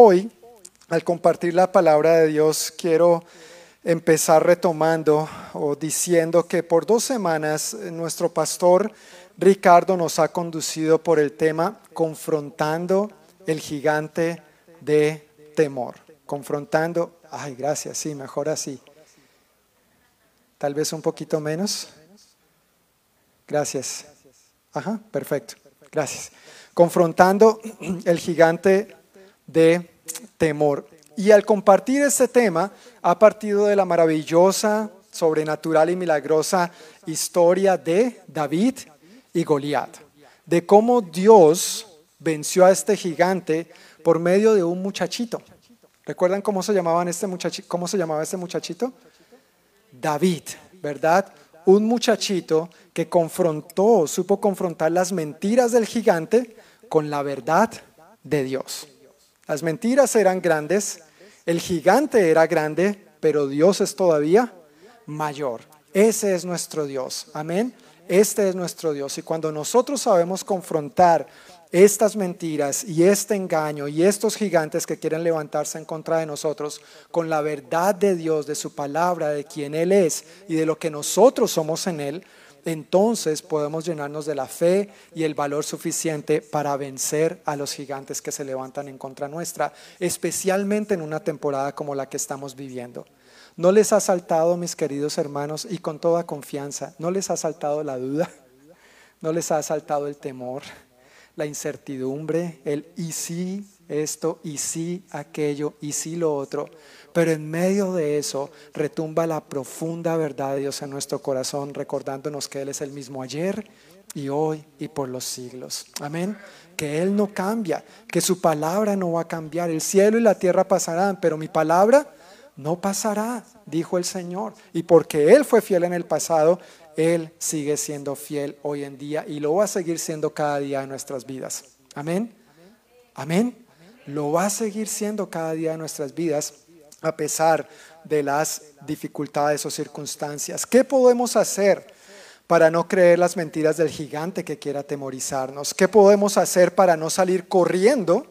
Hoy, al compartir la palabra de Dios, quiero empezar retomando o diciendo que por dos semanas eh, nuestro pastor Ricardo nos ha conducido por el tema confrontando el gigante de temor. Confrontando, ay, gracias, sí, mejor así. Tal vez un poquito menos. Gracias. Ajá, perfecto. Gracias. Confrontando el gigante de temor. Y al compartir este tema, ha partido de la maravillosa, sobrenatural y milagrosa historia de David y Goliat, de cómo Dios venció a este gigante por medio de un muchachito. ¿Recuerdan cómo se, llamaban este muchachito, cómo se llamaba este muchachito? David, ¿verdad? Un muchachito que confrontó, supo confrontar las mentiras del gigante con la verdad de Dios. Las mentiras eran grandes, el gigante era grande, pero Dios es todavía mayor. Ese es nuestro Dios. Amén. Este es nuestro Dios. Y cuando nosotros sabemos confrontar estas mentiras y este engaño y estos gigantes que quieren levantarse en contra de nosotros con la verdad de Dios, de su palabra, de quién Él es y de lo que nosotros somos en Él, entonces podemos llenarnos de la fe y el valor suficiente para vencer a los gigantes que se levantan en contra nuestra, especialmente en una temporada como la que estamos viviendo. ¿No les ha saltado, mis queridos hermanos, y con toda confianza, no les ha saltado la duda? ¿No les ha saltado el temor, la incertidumbre, el y sí esto, y sí aquello, y sí lo otro? Pero en medio de eso retumba la profunda verdad de Dios en nuestro corazón, recordándonos que Él es el mismo ayer y hoy y por los siglos. Amén. Que Él no cambia, que su palabra no va a cambiar. El cielo y la tierra pasarán, pero mi palabra no pasará, dijo el Señor. Y porque Él fue fiel en el pasado, Él sigue siendo fiel hoy en día y lo va a seguir siendo cada día en nuestras vidas. Amén. Amén. Lo va a seguir siendo cada día en nuestras vidas a pesar de las dificultades o circunstancias. ¿Qué podemos hacer para no creer las mentiras del gigante que quiera atemorizarnos? ¿Qué podemos hacer para no salir corriendo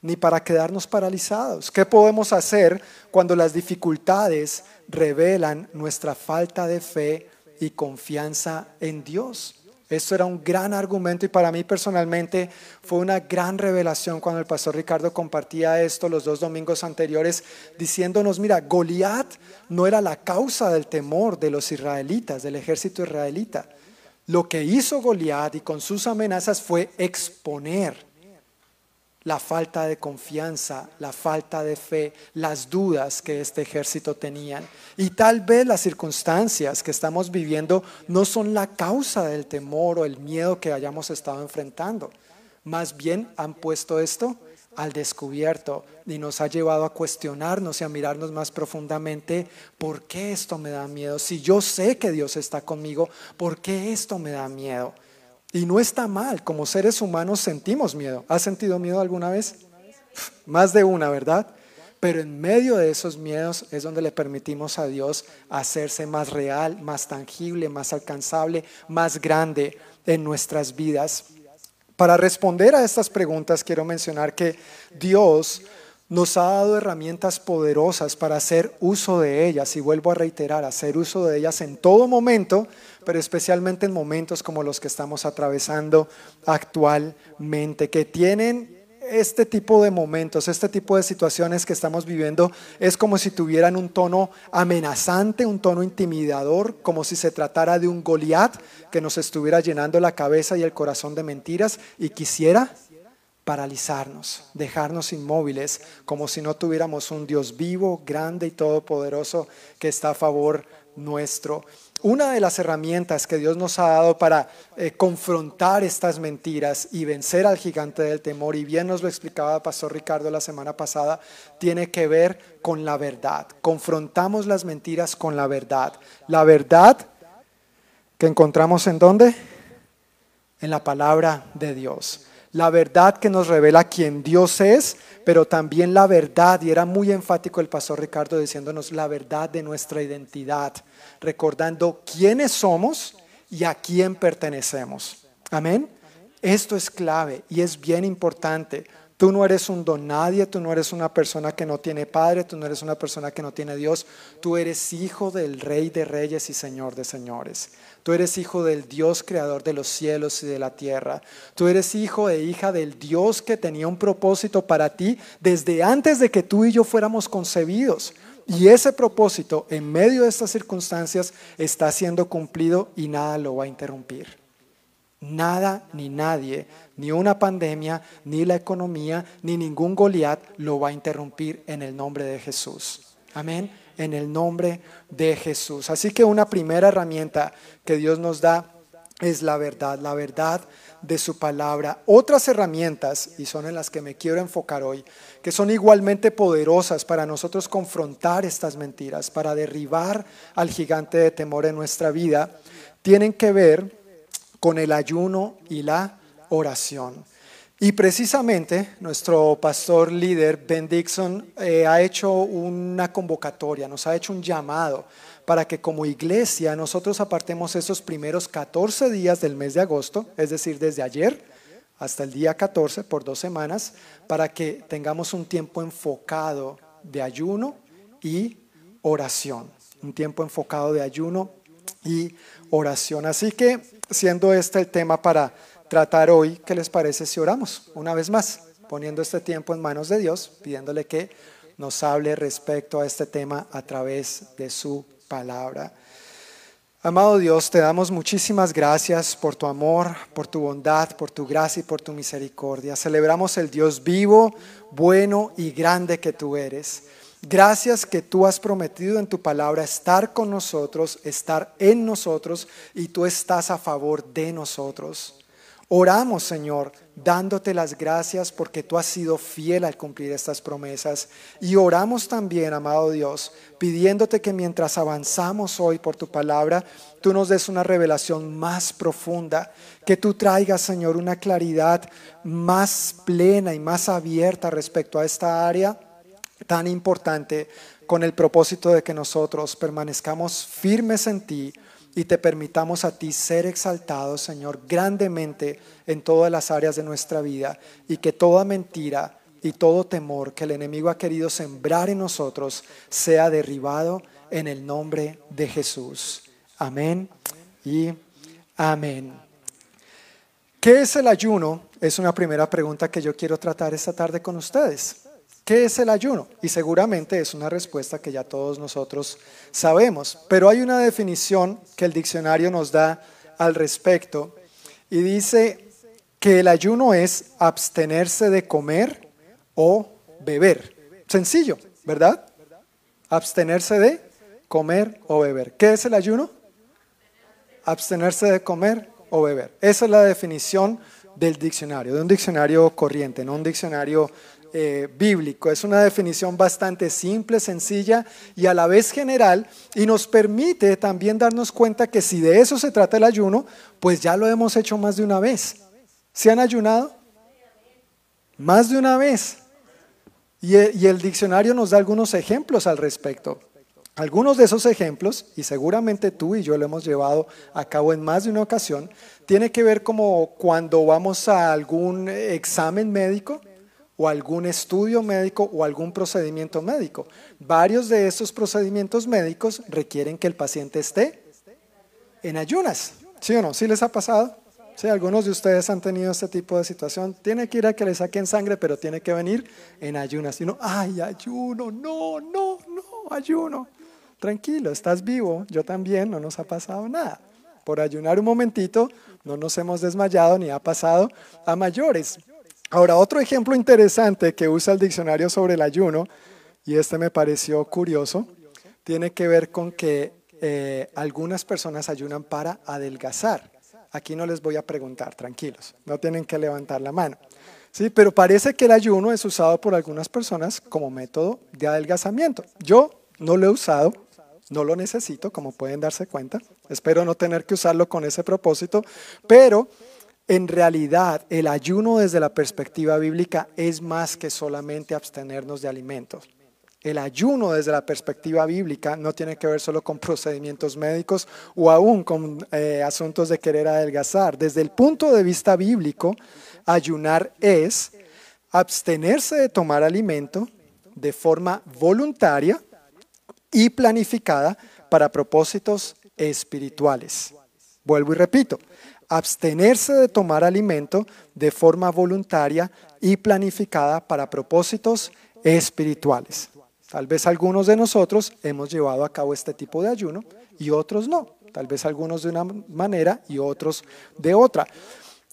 ni para quedarnos paralizados? ¿Qué podemos hacer cuando las dificultades revelan nuestra falta de fe y confianza en Dios? Esto era un gran argumento y para mí personalmente fue una gran revelación cuando el pastor Ricardo compartía esto los dos domingos anteriores diciéndonos, mira, Goliat no era la causa del temor de los israelitas, del ejército israelita. Lo que hizo Goliat y con sus amenazas fue exponer la falta de confianza, la falta de fe, las dudas que este ejército tenían. Y tal vez las circunstancias que estamos viviendo no son la causa del temor o el miedo que hayamos estado enfrentando. Más bien han puesto esto al descubierto y nos ha llevado a cuestionarnos y a mirarnos más profundamente, ¿por qué esto me da miedo? Si yo sé que Dios está conmigo, ¿por qué esto me da miedo? Y no está mal, como seres humanos sentimos miedo. ¿Has sentido miedo alguna vez? Más de una, ¿verdad? Pero en medio de esos miedos es donde le permitimos a Dios hacerse más real, más tangible, más alcanzable, más grande en nuestras vidas. Para responder a estas preguntas quiero mencionar que Dios nos ha dado herramientas poderosas para hacer uso de ellas, y vuelvo a reiterar, hacer uso de ellas en todo momento, pero especialmente en momentos como los que estamos atravesando actualmente, que tienen este tipo de momentos, este tipo de situaciones que estamos viviendo, es como si tuvieran un tono amenazante, un tono intimidador, como si se tratara de un Goliat que nos estuviera llenando la cabeza y el corazón de mentiras. Y quisiera paralizarnos, dejarnos inmóviles, como si no tuviéramos un Dios vivo, grande y todopoderoso que está a favor nuestro. Una de las herramientas que Dios nos ha dado para eh, confrontar estas mentiras y vencer al gigante del temor, y bien nos lo explicaba Pastor Ricardo la semana pasada, tiene que ver con la verdad. Confrontamos las mentiras con la verdad. La verdad que encontramos en dónde? En la palabra de Dios. La verdad que nos revela quién Dios es, pero también la verdad, y era muy enfático el pastor Ricardo diciéndonos la verdad de nuestra identidad recordando quiénes somos y a quién pertenecemos. Amén. Esto es clave y es bien importante Tú no eres un don nadie, tú no eres una persona que no tiene padre, tú no eres una persona que no tiene Dios, tú eres hijo del Rey de Reyes y Señor de Señores. Tú eres hijo del Dios creador de los cielos y de la tierra. Tú eres hijo e hija del Dios que tenía un propósito para ti desde antes de que tú y yo fuéramos concebidos. Y ese propósito en medio de estas circunstancias está siendo cumplido y nada lo va a interrumpir. Nada ni nadie, ni una pandemia, ni la economía, ni ningún Goliat lo va a interrumpir en el nombre de Jesús. Amén. En el nombre de Jesús. Así que una primera herramienta que Dios nos da es la verdad, la verdad de su palabra. Otras herramientas, y son en las que me quiero enfocar hoy, que son igualmente poderosas para nosotros confrontar estas mentiras, para derribar al gigante de temor en nuestra vida, tienen que ver con el ayuno y la oración. Y precisamente nuestro pastor líder, Ben Dixon, eh, ha hecho una convocatoria, nos ha hecho un llamado para que como iglesia nosotros apartemos esos primeros 14 días del mes de agosto, es decir, desde ayer hasta el día 14 por dos semanas, para que tengamos un tiempo enfocado de ayuno y oración. Un tiempo enfocado de ayuno y oración. Así que, siendo este el tema para tratar hoy, ¿qué les parece si oramos una vez más? Poniendo este tiempo en manos de Dios, pidiéndole que nos hable respecto a este tema a través de su palabra. Amado Dios, te damos muchísimas gracias por tu amor, por tu bondad, por tu gracia y por tu misericordia. Celebramos el Dios vivo, bueno y grande que tú eres. Gracias que tú has prometido en tu palabra estar con nosotros, estar en nosotros y tú estás a favor de nosotros. Oramos, Señor, dándote las gracias porque tú has sido fiel al cumplir estas promesas. Y oramos también, amado Dios, pidiéndote que mientras avanzamos hoy por tu palabra, tú nos des una revelación más profunda, que tú traigas, Señor, una claridad más plena y más abierta respecto a esta área tan importante con el propósito de que nosotros permanezcamos firmes en ti y te permitamos a ti ser exaltado, Señor, grandemente en todas las áreas de nuestra vida y que toda mentira y todo temor que el enemigo ha querido sembrar en nosotros sea derribado en el nombre de Jesús. Amén y amén. ¿Qué es el ayuno? Es una primera pregunta que yo quiero tratar esta tarde con ustedes. ¿Qué es el ayuno? Y seguramente es una respuesta que ya todos nosotros sabemos, pero hay una definición que el diccionario nos da al respecto y dice que el ayuno es abstenerse de comer o beber. Sencillo, ¿verdad? Abstenerse de comer o beber. ¿Qué es el ayuno? Abstenerse de comer o beber. Esa es la definición del diccionario, de un diccionario corriente, no un diccionario eh, bíblico. Es una definición bastante simple, sencilla y a la vez general y nos permite también darnos cuenta que si de eso se trata el ayuno, pues ya lo hemos hecho más de una vez. ¿Se han ayunado? Más de una vez. Y, y el diccionario nos da algunos ejemplos al respecto. Algunos de esos ejemplos, y seguramente tú y yo lo hemos llevado a cabo en más de una ocasión, tiene que ver como cuando vamos a algún examen médico o algún estudio médico o algún procedimiento médico. Varios de estos procedimientos médicos requieren que el paciente esté en ayunas. ¿Sí o no? ¿Sí les ha pasado? Sí, algunos de ustedes han tenido este tipo de situación. Tiene que ir a que le saquen sangre, pero tiene que venir en ayunas. Y uno, ay, ayuno, no, no, no, ayuno. Tranquilo, estás vivo, yo también, no nos ha pasado nada. Por ayunar un momentito, no nos hemos desmayado ni ha pasado a mayores. Ahora, otro ejemplo interesante que usa el diccionario sobre el ayuno, y este me pareció curioso, tiene que ver con que eh, algunas personas ayunan para adelgazar. Aquí no les voy a preguntar, tranquilos, no tienen que levantar la mano. Sí, pero parece que el ayuno es usado por algunas personas como método de adelgazamiento. Yo no lo he usado, no lo necesito, como pueden darse cuenta. Espero no tener que usarlo con ese propósito, pero en realidad, el ayuno desde la perspectiva bíblica es más que solamente abstenernos de alimentos. El ayuno desde la perspectiva bíblica no tiene que ver solo con procedimientos médicos o aún con eh, asuntos de querer adelgazar. Desde el punto de vista bíblico, ayunar es abstenerse de tomar alimento de forma voluntaria y planificada para propósitos espirituales. Vuelvo y repito, abstenerse de tomar alimento de forma voluntaria y planificada para propósitos espirituales. Tal vez algunos de nosotros hemos llevado a cabo este tipo de ayuno y otros no. Tal vez algunos de una manera y otros de otra.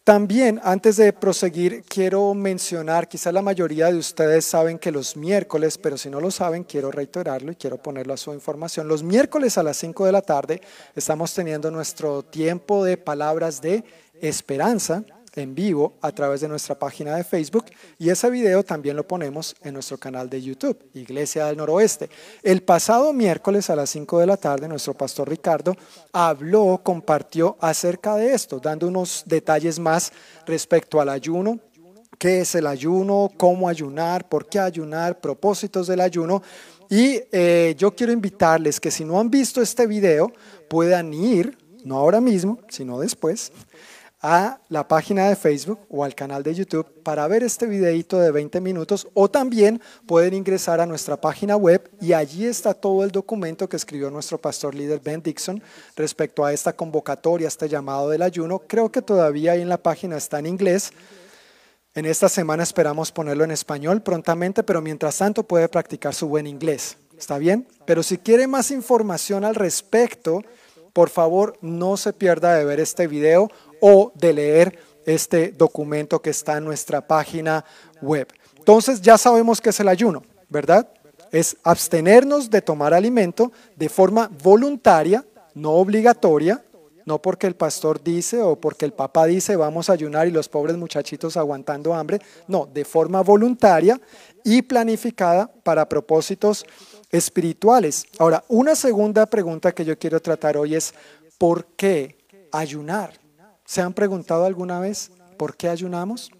También, antes de proseguir, quiero mencionar, quizás la mayoría de ustedes saben que los miércoles, pero si no lo saben, quiero reiterarlo y quiero ponerlo a su información. Los miércoles a las 5 de la tarde estamos teniendo nuestro tiempo de palabras de esperanza en vivo a través de nuestra página de Facebook y ese video también lo ponemos en nuestro canal de YouTube, Iglesia del Noroeste. El pasado miércoles a las 5 de la tarde, nuestro pastor Ricardo habló, compartió acerca de esto, dando unos detalles más respecto al ayuno, qué es el ayuno, cómo ayunar, por qué ayunar, propósitos del ayuno. Y eh, yo quiero invitarles que si no han visto este video, puedan ir, no ahora mismo, sino después, a la página de Facebook o al canal de YouTube para ver este videito de 20 minutos o también pueden ingresar a nuestra página web y allí está todo el documento que escribió nuestro pastor líder Ben Dixon respecto a esta convocatoria, este llamado del ayuno. Creo que todavía ahí en la página está en inglés. En esta semana esperamos ponerlo en español prontamente, pero mientras tanto puede practicar su buen inglés. ¿Está bien? Pero si quiere más información al respecto, por favor no se pierda de ver este video o de leer este documento que está en nuestra página web. Entonces ya sabemos qué es el ayuno, ¿verdad? Es abstenernos de tomar alimento de forma voluntaria, no obligatoria, no porque el pastor dice o porque el papá dice vamos a ayunar y los pobres muchachitos aguantando hambre, no, de forma voluntaria y planificada para propósitos espirituales. Ahora, una segunda pregunta que yo quiero tratar hoy es, ¿por qué ayunar? ¿Se han preguntado alguna vez por qué ayunamos?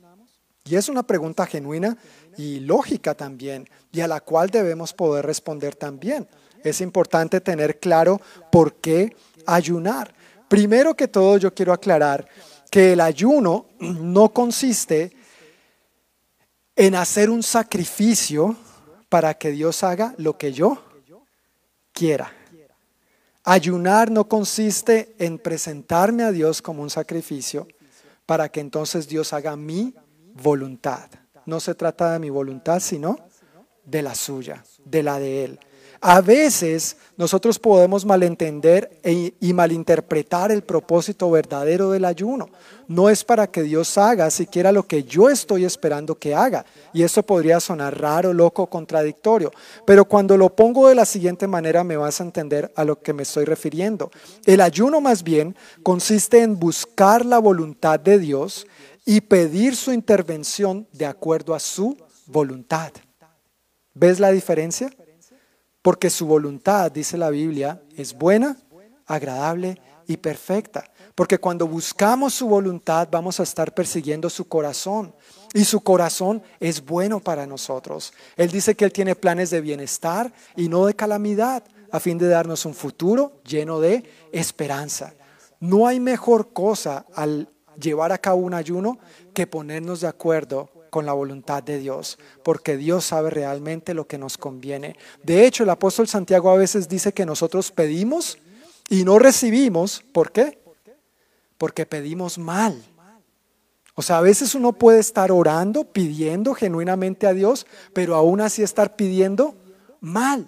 Y es una pregunta genuina y lógica también, y a la cual debemos poder responder también. Es importante tener claro por qué ayunar. Primero que todo, yo quiero aclarar que el ayuno no consiste en hacer un sacrificio para que Dios haga lo que yo quiera. Ayunar no consiste en presentarme a Dios como un sacrificio para que entonces Dios haga mi voluntad. No se trata de mi voluntad, sino de la suya, de la de Él. A veces nosotros podemos malentender e, y malinterpretar el propósito verdadero del ayuno. No es para que Dios haga siquiera lo que yo estoy esperando que haga. Y esto podría sonar raro, loco, contradictorio. Pero cuando lo pongo de la siguiente manera me vas a entender a lo que me estoy refiriendo. El ayuno más bien consiste en buscar la voluntad de Dios y pedir su intervención de acuerdo a su voluntad. ¿Ves la diferencia? Porque su voluntad, dice la Biblia, es buena, agradable y perfecta. Porque cuando buscamos su voluntad vamos a estar persiguiendo su corazón. Y su corazón es bueno para nosotros. Él dice que Él tiene planes de bienestar y no de calamidad, a fin de darnos un futuro lleno de esperanza. No hay mejor cosa al llevar a cabo un ayuno que ponernos de acuerdo con la voluntad de Dios, porque Dios sabe realmente lo que nos conviene. De hecho, el apóstol Santiago a veces dice que nosotros pedimos y no recibimos. ¿Por qué? Porque pedimos mal. O sea, a veces uno puede estar orando, pidiendo genuinamente a Dios, pero aún así estar pidiendo mal.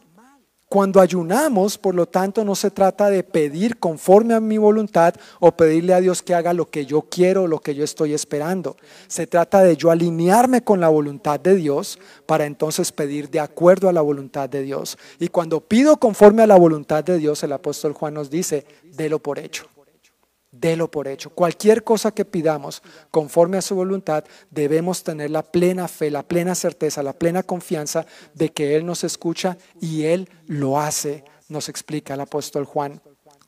Cuando ayunamos, por lo tanto, no se trata de pedir conforme a mi voluntad o pedirle a Dios que haga lo que yo quiero o lo que yo estoy esperando. Se trata de yo alinearme con la voluntad de Dios para entonces pedir de acuerdo a la voluntad de Dios. Y cuando pido conforme a la voluntad de Dios, el apóstol Juan nos dice, délo por hecho délo por hecho. Cualquier cosa que pidamos conforme a su voluntad, debemos tener la plena fe, la plena certeza, la plena confianza de que Él nos escucha y Él lo hace, nos explica el apóstol Juan.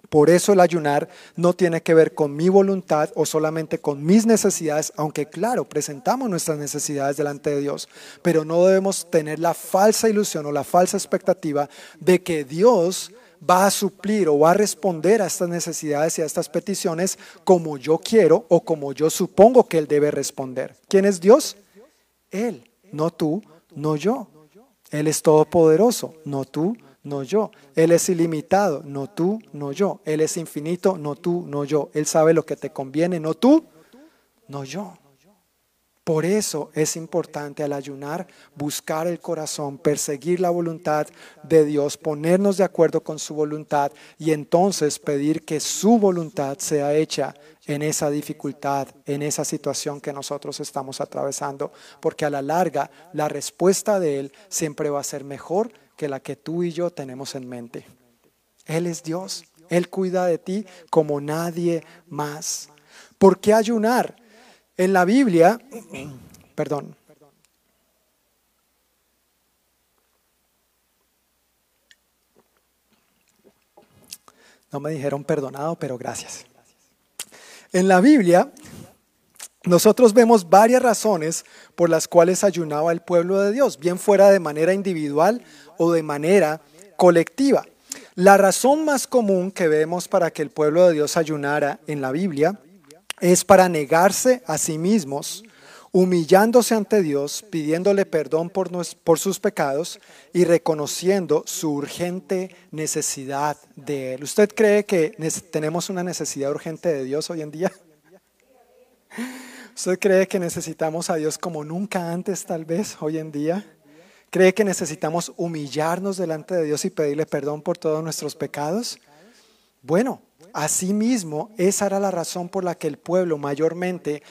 Por eso el ayunar no tiene que ver con mi voluntad o solamente con mis necesidades, aunque claro, presentamos nuestras necesidades delante de Dios, pero no debemos tener la falsa ilusión o la falsa expectativa de que Dios va a suplir o va a responder a estas necesidades y a estas peticiones como yo quiero o como yo supongo que Él debe responder. ¿Quién es Dios? Él. no tú, no yo. Él es todopoderoso, no tú, no yo. Él es ilimitado, no tú, no yo. Él es infinito, no tú, no yo. Él sabe lo que te conviene, no tú, no yo. Por eso es importante al ayunar buscar el corazón, perseguir la voluntad de Dios, ponernos de acuerdo con su voluntad y entonces pedir que su voluntad sea hecha en esa dificultad, en esa situación que nosotros estamos atravesando, porque a la larga la respuesta de Él siempre va a ser mejor que la que tú y yo tenemos en mente. Él es Dios, Él cuida de ti como nadie más. ¿Por qué ayunar? En la Biblia, perdón, no me dijeron perdonado, pero gracias. En la Biblia, nosotros vemos varias razones por las cuales ayunaba el pueblo de Dios, bien fuera de manera individual o de manera colectiva. La razón más común que vemos para que el pueblo de Dios ayunara en la Biblia es para negarse a sí mismos, humillándose ante Dios, pidiéndole perdón por, sus pecados y reconociendo su urgente necesidad de Él. ¿Usted cree que tenemos una necesidad urgente de Dios hoy en día? ¿Usted cree que necesitamos a Dios como nunca antes tal vez hoy en día? ¿Cree que necesitamos humillarnos delante de Dios y pedirle perdón por todos nuestros pecados? Bueno, Asimismo, esa era la razón por la que el pueblo mayormente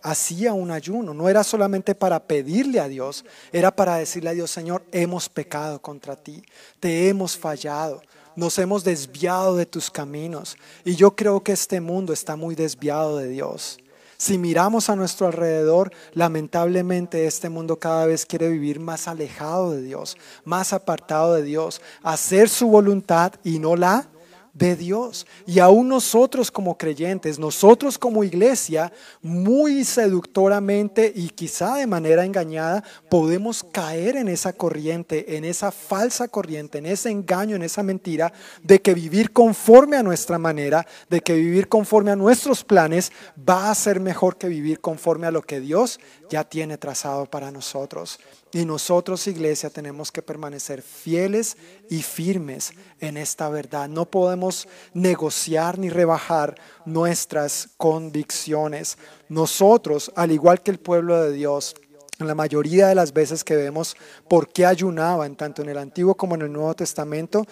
hacía un ayuno. No era solamente para pedirle a Dios, era para decirle a Dios, Señor, hemos pecado contra ti, te hemos fallado, nos hemos desviado de tus caminos. Y yo creo que este mundo está muy desviado de Dios. Si miramos a nuestro alrededor, lamentablemente este mundo cada vez quiere vivir más alejado de Dios, más apartado de Dios, hacer su voluntad y no la de Dios. Y aún nosotros como creyentes, nosotros como iglesia, muy seductoramente y quizá de manera engañada, podemos caer en esa corriente, en esa falsa corriente, en ese engaño, en esa mentira de que vivir conforme a nuestra manera, de que vivir conforme a nuestros planes va a ser mejor que vivir conforme a lo que Dios ya tiene trazado para nosotros. Y nosotros, iglesia, tenemos que permanecer fieles y firmes en esta verdad. No podemos negociar ni rebajar nuestras convicciones. Nosotros, al igual que el pueblo de Dios, la mayoría de las veces que vemos por qué ayunaban, tanto en el Antiguo como en el Nuevo Testamento,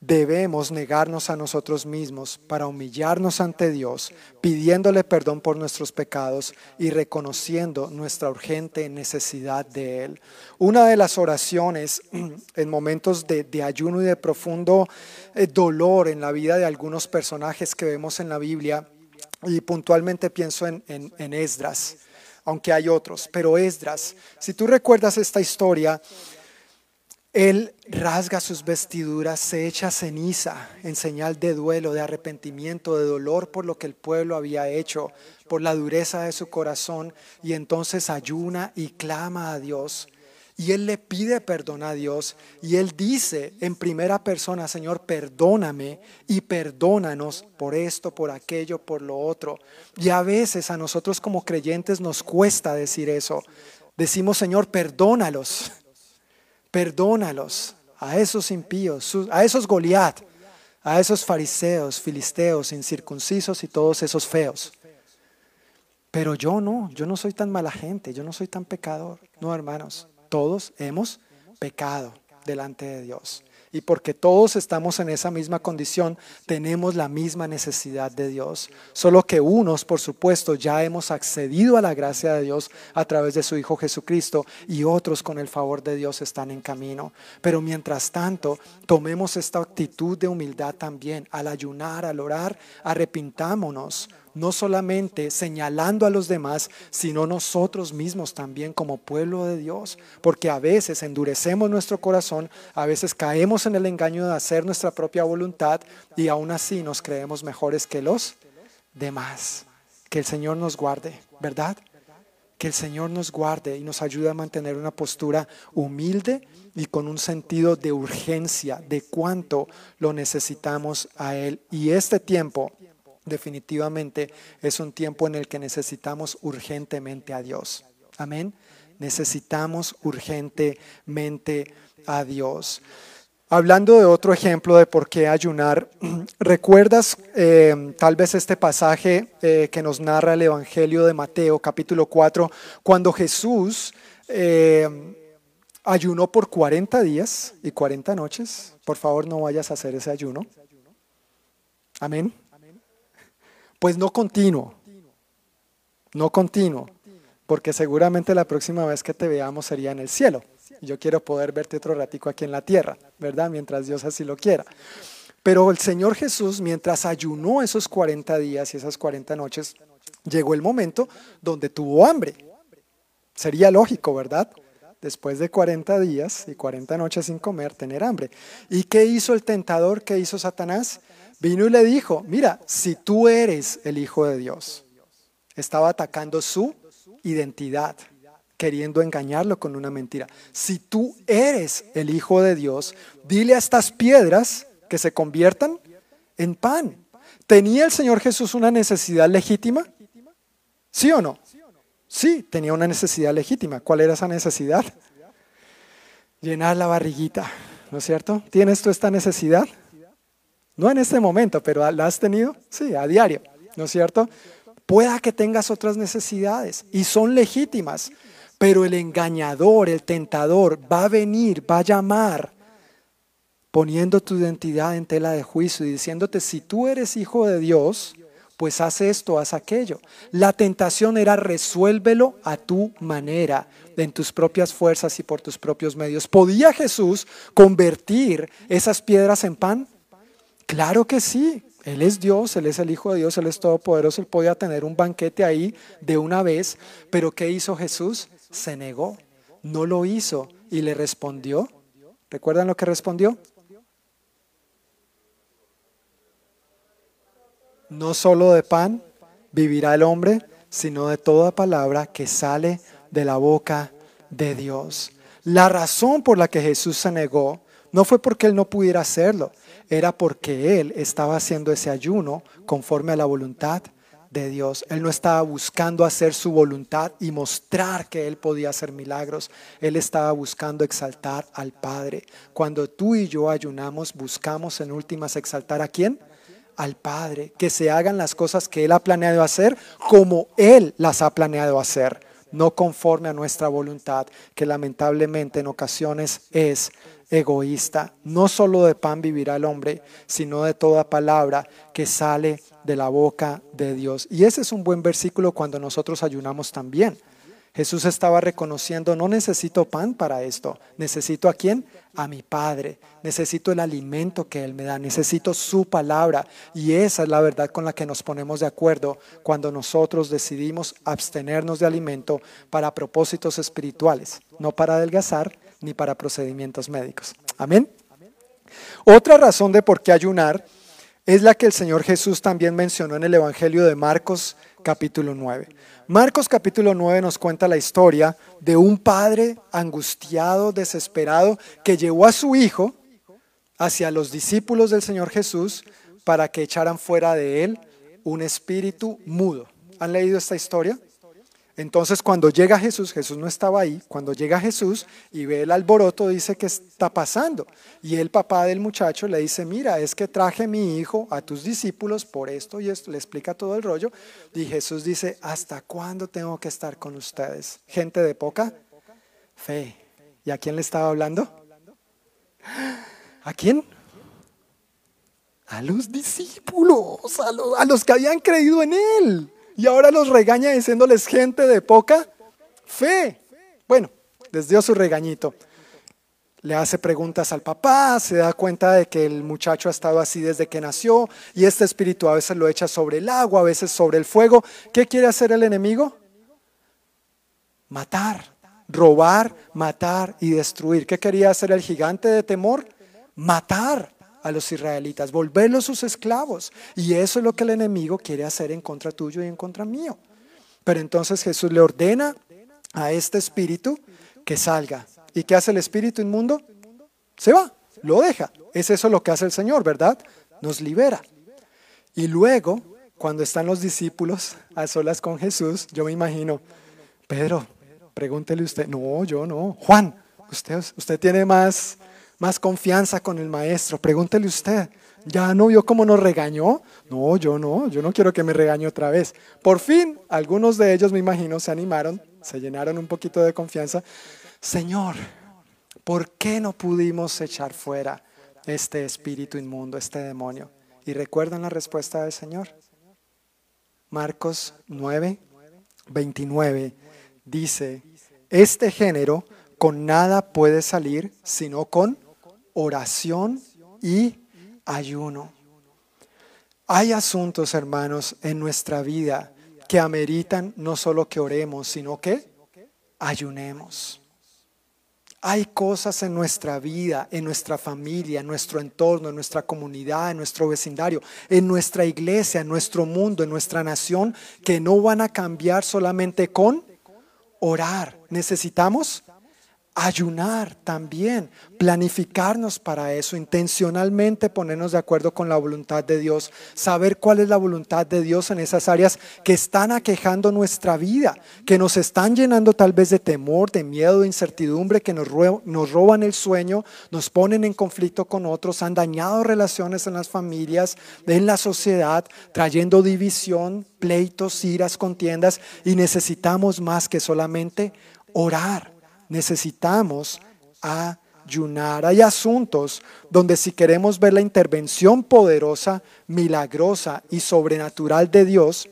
debemos negarnos a nosotros mismos para humillarnos ante Dios, pidiéndole perdón por nuestros pecados y reconociendo nuestra urgente necesidad de Él. Una de las oraciones en momentos de, ayuno y de profundo eh, dolor en la vida de algunos personajes que vemos en la Biblia, y puntualmente pienso en, en Esdras, aunque hay otros, pero Esdras, si tú recuerdas esta historia, él rasga sus vestiduras, se echa ceniza en señal de duelo, de arrepentimiento, de dolor por lo que el pueblo había hecho, por la dureza de su corazón, y entonces ayuna y clama a Dios. Y él le pide perdón a Dios y él dice en primera persona, Señor, perdóname y perdónanos por esto, por aquello, por lo otro. Y a veces a nosotros como creyentes nos cuesta decir eso. Decimos, Señor, perdónalos Perdónalos a esos impíos, a esos Goliat, a esos fariseos, filisteos, incircuncisos y todos esos feos. Pero yo no, yo no soy tan mala gente, yo no soy tan pecador. No, hermanos, todos hemos pecado delante de Dios. Y porque todos estamos en esa misma condición, tenemos la misma necesidad de Dios. Solo que unos, por supuesto, ya hemos accedido a la gracia de Dios a través de su Hijo Jesucristo y otros con el favor de Dios están en camino. Pero mientras tanto, tomemos esta actitud de humildad también. Al ayunar, al orar, arrepintámonos no solamente señalando a los demás, sino nosotros mismos también como pueblo de Dios, porque a veces endurecemos nuestro corazón, a veces caemos en el engaño de hacer nuestra propia voluntad y aún así nos creemos mejores que los demás. Que el Señor nos guarde, ¿verdad? Que el Señor nos guarde y nos ayude a mantener una postura humilde y con un sentido de urgencia de cuánto lo necesitamos a Él. Y este tiempo definitivamente es un tiempo en el que necesitamos urgentemente a Dios. Amén. Necesitamos urgentemente a Dios. Hablando de otro ejemplo de por qué ayunar, ¿recuerdas eh, tal vez este pasaje eh, que nos narra el Evangelio de Mateo capítulo 4, cuando Jesús eh, ayunó por 40 días y 40 noches? Por favor, no vayas a hacer ese ayuno. Amén. Pues no continuo, no continuo, porque seguramente la próxima vez que te veamos sería en el cielo. Y yo quiero poder verte otro ratico aquí en la tierra, ¿verdad? Mientras Dios así lo quiera. Pero el Señor Jesús, mientras ayunó esos 40 días y esas 40 noches, llegó el momento donde tuvo hambre. Sería lógico, ¿verdad? Después de 40 días y 40 noches sin comer, tener hambre. ¿Y qué hizo el tentador? ¿Qué hizo Satanás? Vino y le dijo, mira, si tú eres el Hijo de Dios, estaba atacando su identidad queriendo engañarlo con una mentira. Si tú eres el Hijo de Dios, dile a estas piedras que se conviertan en pan. ¿Tenía el Señor Jesús una necesidad legítima? ¿Sí o no? Sí, tenía una necesidad legítima. ¿Cuál era esa necesidad? Llenar la barriguita, ¿no es cierto? ¿Tienes tú esta necesidad? No en este momento, pero ¿la has tenido? Sí, a diario, ¿no es cierto? Pueda que tengas otras necesidades y son legítimas. Pero el engañador, el tentador, va a venir, va a llamar, poniendo tu identidad en tela de juicio y diciéndote, si tú eres hijo de Dios, pues haz esto, haz aquello. La tentación era resuélvelo a tu manera, en tus propias fuerzas y por tus propios medios. ¿Podía Jesús convertir esas piedras en pan? Claro que sí. Él es Dios, Él es el Hijo de Dios, Él es todopoderoso, Él podía tener un banquete ahí de una vez, pero ¿qué hizo Jesús? se negó, no lo hizo y le respondió. ¿Recuerdan lo que respondió? No solo de pan vivirá el hombre, sino de toda palabra que sale de la boca de Dios. La razón por la que Jesús se negó no fue porque él no pudiera hacerlo, era porque él estaba haciendo ese ayuno conforme a la voluntad de Dios. Él no estaba buscando hacer su voluntad y mostrar que Él podía hacer milagros. Él estaba buscando exaltar al Padre. Cuando tú y yo ayunamos, buscamos en últimas exaltar a quién? Al Padre. Que se hagan las cosas que Él ha planeado hacer como Él las ha planeado hacer. No conforme a nuestra voluntad, que lamentablemente en ocasiones es egoísta. No solo de pan vivirá el hombre, sino de toda palabra que sale de la boca de Dios. Y ese es un buen versículo cuando nosotros ayunamos también. Jesús estaba reconociendo, no necesito pan para esto, necesito a quién? A mi Padre, necesito el alimento que Él me da, necesito su palabra. Y esa es la verdad con la que nos ponemos de acuerdo cuando nosotros decidimos abstenernos de alimento para propósitos espirituales, no para adelgazar ni para procedimientos médicos. Amén. Otra razón de por qué ayunar es la que el Señor Jesús también mencionó en el Evangelio de Marcos capítulo 9. Marcos capítulo 9 nos cuenta la historia de un padre angustiado, desesperado, que llevó a su hijo hacia los discípulos del Señor Jesús para que echaran fuera de él un espíritu mudo. ¿Han leído esta historia? Entonces cuando llega Jesús, Jesús no estaba ahí, cuando llega Jesús y ve el alboroto, dice, ¿qué está pasando? Y el papá del muchacho le dice, mira, es que traje mi hijo a tus discípulos por esto y esto, le explica todo el rollo. Y Jesús dice, ¿hasta cuándo tengo que estar con ustedes? Gente de poca fe. ¿Y a quién le estaba hablando? ¿A quién? A los discípulos, a los, a los que habían creído en él y ahora los regaña diciéndoles gente de poca fe. Bueno, les dio su regañito. Le hace preguntas al papá, se da cuenta de que el muchacho ha estado así desde que nació y este espíritu a veces lo echa sobre el agua, a veces sobre el fuego. ¿Qué quiere hacer el enemigo? Matar, robar, matar y destruir. ¿Qué quería hacer el gigante de temor? Matar a los israelitas, volverlos sus esclavos. Y eso es lo que el enemigo quiere hacer en contra tuyo y en contra mío. Pero entonces Jesús le ordena a este espíritu que salga. ¿Y qué hace el espíritu inmundo? Se va, lo deja. Es eso lo que hace el Señor, ¿verdad? Nos libera. Y luego, cuando están los discípulos a solas con Jesús, yo me imagino, Pedro, Pregúntele usted. No, yo no. Juan, usted, usted tiene más, más confianza con el maestro. Pregúntele usted. ¿Ya no vio cómo nos regañó? No, yo no, yo no quiero que me regañe otra vez. Por fin, algunos de ellos, me imagino, se animaron, se llenaron un poquito de confianza. Señor, ¿por qué no pudimos echar fuera este espíritu inmundo, este demonio? ¿Y recuerdan la respuesta del Señor? Marcos 9, 29 dice, este género con nada puede salir sino con oración y ayuno. Hay asuntos, hermanos, en nuestra vida que ameritan no solo que oremos, sino que ayunemos. Hay cosas en nuestra vida, en nuestra familia, en nuestro entorno, en nuestra comunidad, en nuestro vecindario, en nuestra iglesia, en nuestro mundo, en nuestra nación, que no van a cambiar solamente con orar. Necesitamos ayunar también, planificarnos para eso, intencionalmente ponernos de acuerdo con la voluntad de Dios, saber cuál es la voluntad de Dios en esas áreas que están aquejando nuestra vida, que nos están llenando tal vez de temor, de miedo, de incertidumbre, que nos, nos roban el sueño, nos ponen en conflicto con otros, han dañado relaciones en las familias, en la sociedad, trayendo división, pleitos, iras, contiendas, y necesitamos más que solamente orar necesitamos ayunar. Hay asuntos donde si queremos ver la intervención poderosa, milagrosa y sobrenatural de Dios,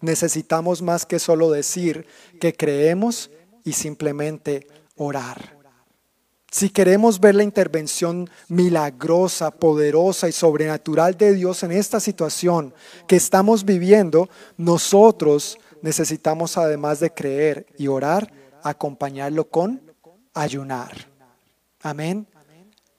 necesitamos más que solo decir que creemos y simplemente orar. Si queremos ver la intervención milagrosa, poderosa y sobrenatural de Dios en esta situación que estamos viviendo, nosotros necesitamos además de creer y orar, acompañarlo con ayunar. Amén.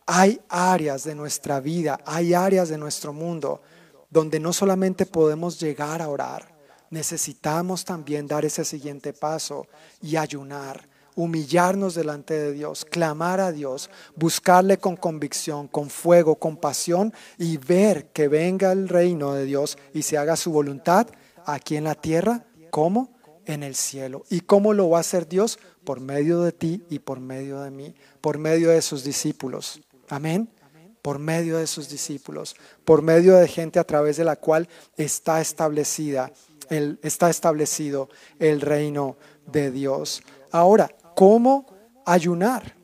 Hay áreas de nuestra vida, hay áreas de nuestro mundo donde no solamente podemos llegar a orar, necesitamos también dar ese siguiente paso y ayunar, humillarnos delante de Dios, clamar a Dios, buscarle con convicción, con fuego, con pasión y ver que venga el reino de Dios y se haga su voluntad aquí en la tierra como en el cielo. ¿Y cómo lo va a hacer Dios? Por medio de ti y por medio de mí, por medio de sus discípulos. Amén. Por medio de sus discípulos, por medio de gente a través de la cual está establecida, el, está establecido el reino de Dios. Ahora, ¿cómo ayunar?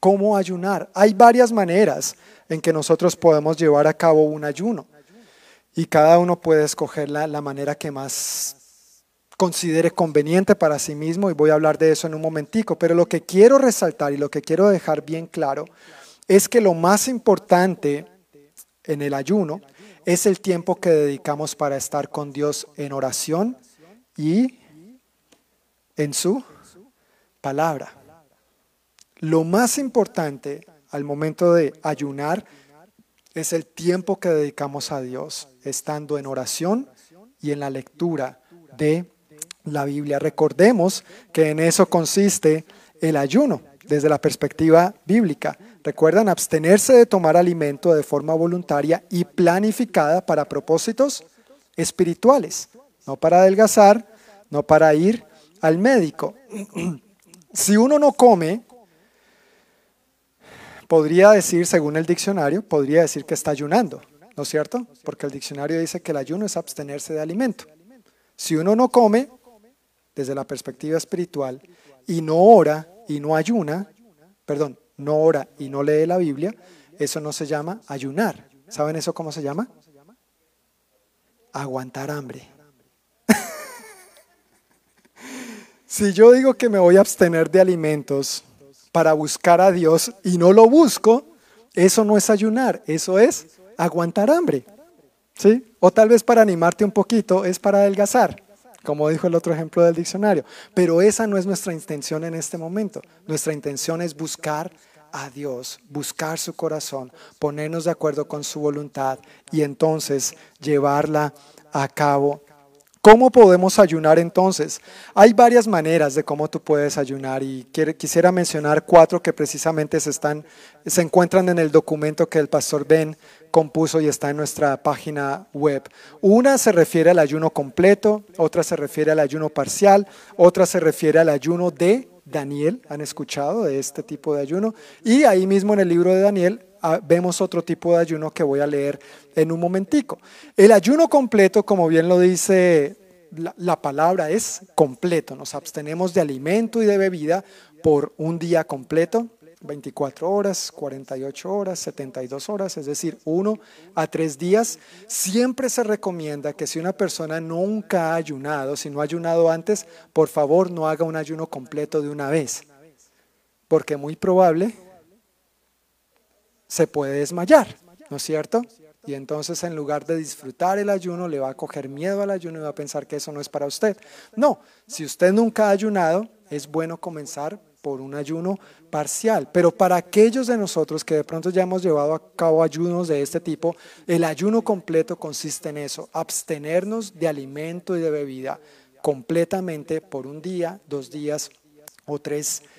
¿Cómo ayunar? Hay varias maneras en que nosotros podemos llevar a cabo un ayuno. Y cada uno puede escoger la, la manera que más considere conveniente para sí mismo y voy a hablar de eso en un momentico, pero lo que quiero resaltar y lo que quiero dejar bien claro es que lo más importante en el ayuno es el tiempo que dedicamos para estar con Dios en oración y en su palabra. Lo más importante al momento de ayunar es el tiempo que dedicamos a Dios, estando en oración y en la lectura de la Biblia. Recordemos que en eso consiste el ayuno desde la perspectiva bíblica. Recuerdan abstenerse de tomar alimento de forma voluntaria y planificada para propósitos espirituales, no para adelgazar, no para ir al médico. Si uno no come, podría decir, según el diccionario, podría decir que está ayunando, ¿no es cierto? Porque el diccionario dice que el ayuno es abstenerse de alimento. Si uno no come, desde la perspectiva espiritual y no ora y no ayuna, perdón, no ora y no lee la Biblia, eso no se llama ayunar. ¿Saben eso cómo se llama? Aguantar hambre. si yo digo que me voy a abstener de alimentos para buscar a Dios y no lo busco, eso no es ayunar, eso es aguantar hambre. ¿Sí? O tal vez para animarte un poquito es para adelgazar como dijo el otro ejemplo del diccionario. Pero esa no es nuestra intención en este momento. Nuestra intención es buscar a Dios, buscar su corazón, ponernos de acuerdo con su voluntad y entonces llevarla a cabo ¿Cómo podemos ayunar entonces? Hay varias maneras de cómo tú puedes ayunar y quisiera mencionar cuatro que precisamente se, se encuentran en el documento que el pastor Ben compuso y está en nuestra página web. Una se refiere al ayuno completo, otra se refiere al ayuno parcial, otra se refiere al ayuno de Daniel. ¿Han escuchado de este tipo de ayuno? Y ahí mismo en el libro de Daniel ah, vemos otro tipo de ayuno que voy a leer en un momentico. El ayuno completo, como bien lo dice la, la, palabra, es completo. Nos abstenemos de alimento y de bebida por un día completo, 24 horas, 48 horas, 72 horas, es decir, uno a tres días. Siempre se recomienda que si una persona nunca ha ayunado, si no ha ayunado antes, por favor no haga un ayuno completo de una vez, porque muy probable se puede desmayar, ¿no es cierto? Y entonces en lugar de disfrutar el ayuno, le va a coger miedo al ayuno y va a pensar que eso no es para usted. No, si usted nunca ha ayunado, es bueno comenzar por un ayuno parcial. Pero para aquellos de nosotros que de pronto ya hemos llevado a cabo ayunos de este tipo, el ayuno completo consiste en eso, abstenernos de alimento y de bebida completamente por un día, dos días o tres días,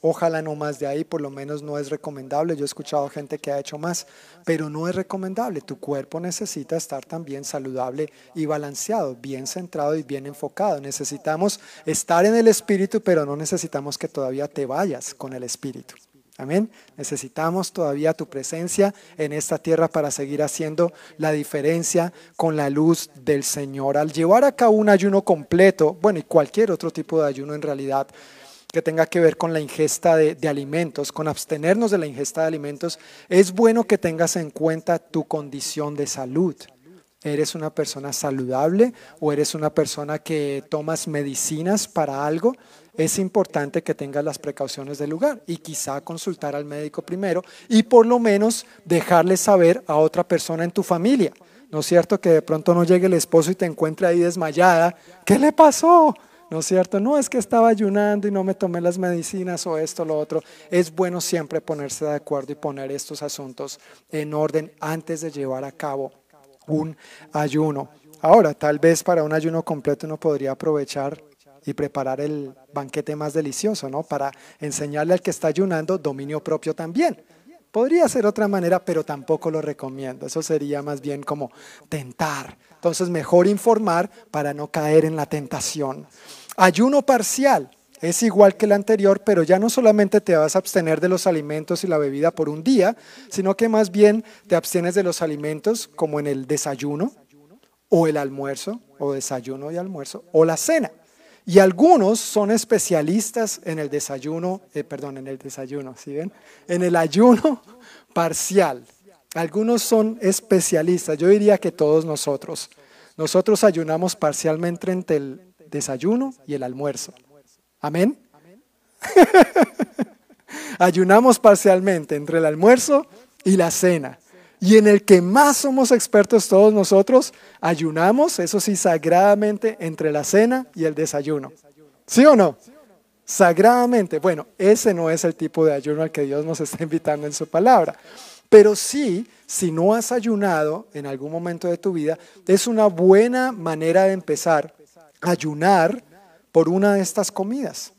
ojalá no más de ahí, por lo menos no es recomendable. Yo he escuchado gente que ha hecho más, pero no es recomendable. Tu cuerpo necesita estar también saludable y balanceado, bien centrado y bien enfocado. Necesitamos estar en el espíritu, pero no necesitamos que todavía te vayas con el espíritu. Amén. Necesitamos todavía tu presencia en esta tierra para seguir haciendo la diferencia con la luz del Señor. Al llevar a cabo un ayuno completo, bueno, y cualquier otro tipo de ayuno en realidad, que tenga que ver con la ingesta de, alimentos, con abstenernos de la ingesta de alimentos, es bueno que tengas en cuenta tu condición de salud. ¿Eres una persona saludable o eres una persona que tomas medicinas para algo? Es importante que tengas las precauciones del lugar y quizá consultar al médico primero y por lo menos dejarle saber a otra persona en tu familia. ¿No es cierto que de pronto no llegue el esposo y te encuentre ahí desmayada? ¿Qué le pasó? ¿No es cierto? No es que estaba ayunando y no me tomé las medicinas o esto, o lo otro. Es bueno siempre ponerse de acuerdo y poner estos asuntos en orden antes de llevar a cabo un ayuno. Ahora, tal vez para un ayuno completo uno podría aprovechar y preparar el banquete más delicioso, ¿no? Para enseñarle al que está ayunando dominio propio también. Podría ser otra manera, pero tampoco lo recomiendo. Eso sería más bien como tentar. Entonces, mejor informar para no caer en la tentación. Ayuno parcial es igual que el anterior, pero ya no solamente te vas a abstener de los alimentos y la bebida por un día, sino que más bien te abstienes de los alimentos como en el desayuno o el almuerzo, o desayuno y almuerzo, o la cena. Y algunos son especialistas en el desayuno, eh, perdón, en el desayuno, ¿sí ven? En el ayuno parcial. Algunos son especialistas, yo diría que todos nosotros. Nosotros ayunamos parcialmente entre el desayuno y el almuerzo. Amén. Ayunamos parcialmente entre el almuerzo y la cena. Y en el que más somos expertos todos nosotros, ayunamos, eso sí, sagradamente entre la cena y el desayuno. ¿Sí o no? Sagradamente. Bueno, ese no es el tipo de ayuno al que Dios nos está invitando en su palabra. Pero sí, si no has ayunado en algún momento de tu vida, es una buena manera de empezar ayunar por una de estas comidas.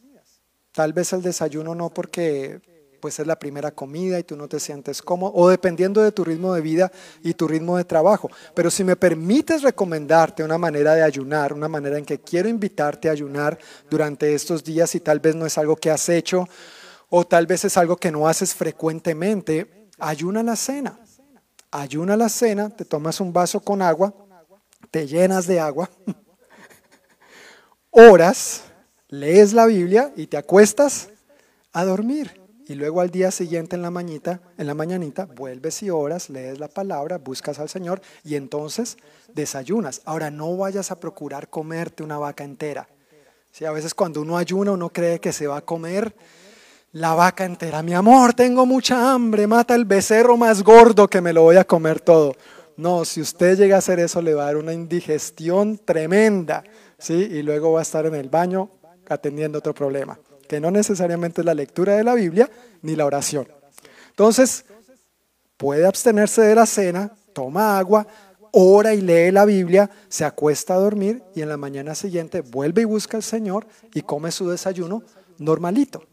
Tal vez el desayuno no porque pues es la primera comida y tú no te sientes cómodo, o dependiendo de tu ritmo de vida y tu ritmo de trabajo. Pero si me permites recomendarte una manera de ayunar, una manera en que quiero invitarte a ayunar durante estos días y tal vez no es algo que has hecho o tal vez es algo que no haces frecuentemente, ayuna la cena. Ayuna la cena, te tomas un vaso con agua, te llenas de agua oras, lees la Biblia y te acuestas a dormir. Y luego al día siguiente en la mañita, en la mañanita, vuelves y oras, lees la palabra, buscas al Señor y entonces desayunas. Ahora no vayas a procurar comerte una vaca entera. Si a veces cuando uno ayuna uno cree que se va a comer la vaca entera. Mi amor, tengo mucha hambre, mata el becerro más gordo que me lo voy a comer todo. No, si usted llega a hacer eso le va a dar una indigestión tremenda. ¿sí? y luego va a estar en el baño atendiendo otro problema, que no necesariamente es la lectura de la Biblia ni la oración. Entonces, puede abstenerse de la cena, toma agua, ora y lee la Biblia, se acuesta a dormir y en la mañana siguiente vuelve y busca al Señor y come su desayuno normalito.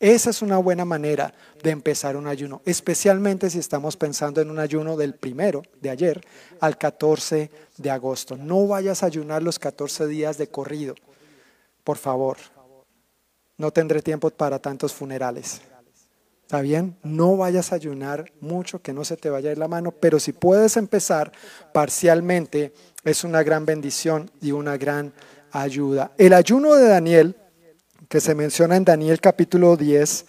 Esa es una buena manera de empezar un ayuno, especialmente si estamos pensando en un ayuno del primero de ayer al 14 de agosto. No vayas a ayunar los 14 días de corrido, por favor. No tendré tiempo para tantos funerales. ¿Está bien? No vayas a ayunar mucho, que no se te vaya a ir la mano, pero si puedes empezar parcialmente, es una gran bendición y una gran ayuda. El ayuno de Daniel que se menciona en Daniel capítulo 10,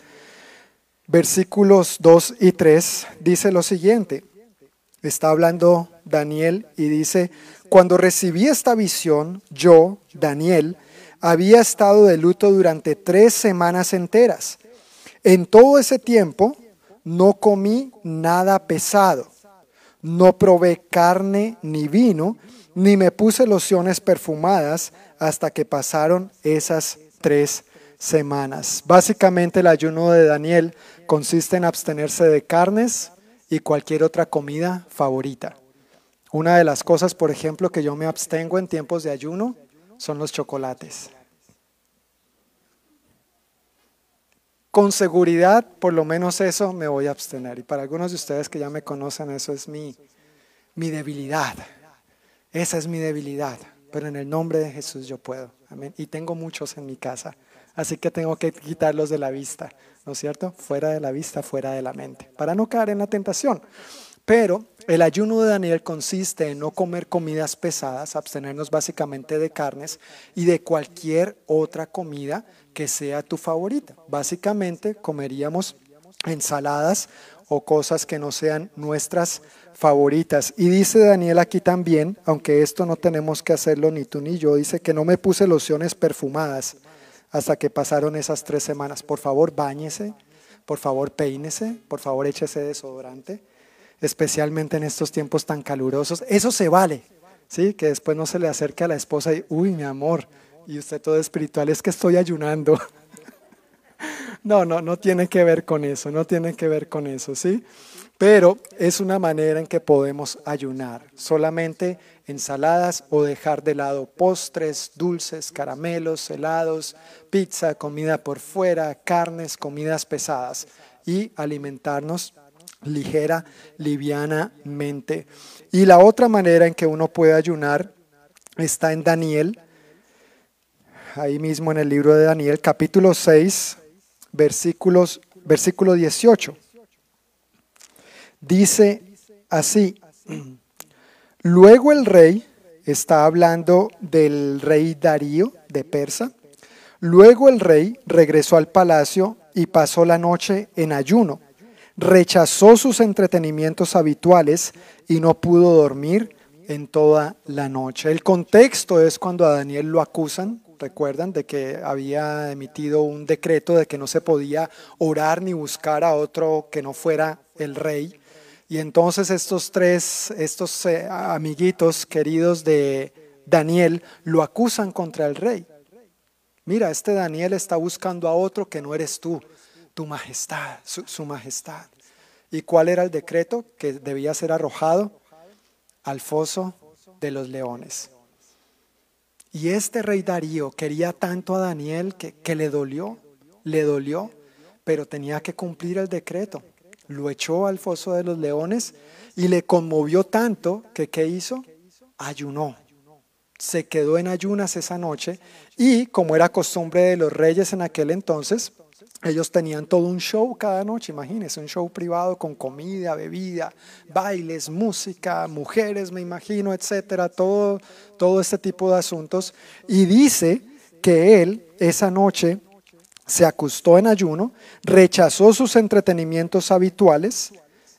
versículos 2 y 3, dice lo siguiente. Está hablando Daniel y dice, cuando recibí esta visión, yo, Daniel, había estado de luto durante tres semanas enteras. En todo ese tiempo no comí nada pesado, no probé carne ni vino, ni me puse lociones perfumadas hasta que pasaron esas tres semanas. Básicamente el ayuno de Daniel consiste en abstenerse de carnes y cualquier otra comida favorita. Una de las cosas, por ejemplo, que yo me abstengo en tiempos de ayuno son los chocolates. Con seguridad, por lo menos eso me voy a abstener. Y para algunos de ustedes que ya me conocen, eso es mi, mi debilidad. Esa es mi debilidad. Pero en el nombre de Jesús yo puedo. Amén. Y tengo muchos en mi casa así que tengo que quitarlos de la vista, ¿no es cierto? Fuera de la vista, fuera de la mente, para no caer en la tentación. Pero el ayuno de Daniel consiste en no comer comidas pesadas, abstenernos básicamente de carnes y de cualquier otra comida que sea tu favorita. Básicamente comeríamos ensaladas o cosas que no sean nuestras favoritas. Y dice Daniel aquí también, aunque esto no tenemos que hacerlo ni tú ni yo, dice que no me puse lociones perfumadas hasta que pasaron esas tres semanas. Por favor, báñese, por favor, peínese, por favor, échese desodorante, especialmente en estos tiempos tan calurosos. Eso se vale, ¿sí? Que después no se le acerque a la esposa y, uy, mi amor, y usted todo espiritual, es que estoy ayunando. No, no, no tiene que ver con eso, no tiene que ver con eso, ¿sí? Pero es una manera en que podemos ayunar. Solamente ensaladas o dejar de lado postres, dulces, caramelos, helados, pizza, comida por fuera, carnes, comidas pesadas y alimentarnos ligera, livianamente. Y la otra manera en que uno puede ayunar está en Daniel, ahí mismo en el libro de Daniel, capítulo 6, versículos, versículo 18. Dice así, Luego el rey, está hablando del rey Darío de Persa, luego el rey regresó al palacio y pasó la noche en ayuno. Rechazó sus entretenimientos habituales y no pudo dormir en toda la noche. El contexto es cuando a Daniel lo acusan, recuerdan, de que había emitido un decreto de que no se podía orar ni buscar a otro que no fuera el rey. Y entonces estos tres, estos eh, amiguitos queridos de Daniel lo acusan contra el rey. Mira, este Daniel está buscando a otro que no eres tú, tu majestad, su, majestad. ¿Y cuál era el decreto que debía ser arrojado? Al foso de los leones. Y este rey Darío quería tanto a Daniel que le dolió, le dolió, pero tenía que cumplir el decreto lo echó al foso de los leones y le conmovió tanto que ¿qué hizo? Ayunó. Se quedó en ayunas esa noche y como era costumbre de los reyes en aquel entonces, ellos tenían todo un show cada noche, imagínense, un show privado con comida, bebida, bailes, música, mujeres, me imagino, etcétera, todo, todo este tipo de asuntos. Y dice que él esa noche se acostó en ayuno, rechazó sus entretenimientos habituales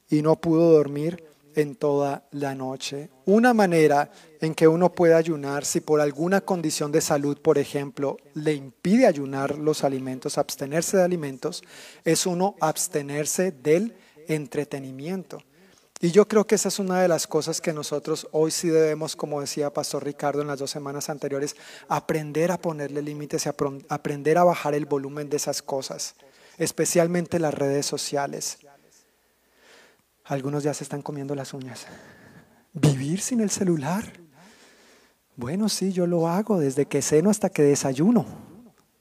y no pudo dormir en toda la noche. Una manera en que uno puede ayunar, si por alguna condición de salud, por ejemplo, le impide ayunar los alimentos, abstenerse de alimentos, es uno abstenerse del entretenimiento. Y yo creo que esa es una de las cosas que nosotros hoy sí debemos, como decía Pastor Ricardo en las dos semanas anteriores, aprender a ponerle límites y aprender a bajar el volumen de esas cosas, especialmente las redes sociales. Algunos ya se están comiendo las uñas. ¿Vivir sin el celular? Bueno, sí, yo lo hago desde que ceno hasta que desayuno.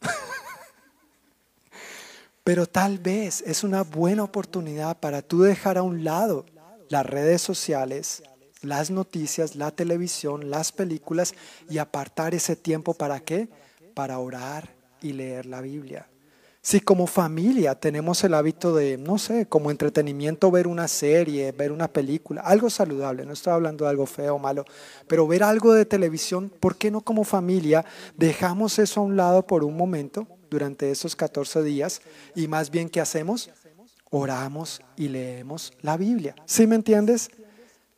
Pero tal vez es una buena oportunidad para tú dejar a un lado las redes sociales, las noticias, la televisión, las películas y apartar ese tiempo para qué? Para orar y leer la Biblia. Si como familia tenemos el hábito de, no sé, como entretenimiento ver una serie, ver una película, algo saludable, no estoy hablando de algo feo o malo, pero ver algo de televisión, ¿por qué no como familia dejamos eso a un lado por un momento durante esos 14 días y más bien qué hacemos? Oramos y leemos la Biblia. ¿Sí me entiendes?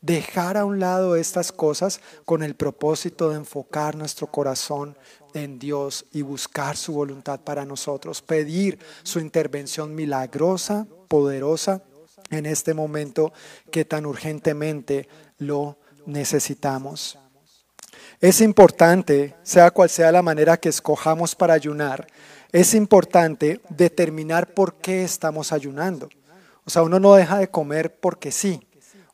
Dejar a un lado estas cosas con el propósito de enfocar nuestro corazón en Dios y buscar su voluntad para nosotros, pedir su intervención milagrosa, poderosa en este momento que tan urgentemente lo necesitamos. Es importante, sea cual sea la manera que escojamos para ayunar, es importante determinar por qué estamos ayunando. O sea, uno no deja de comer porque sí,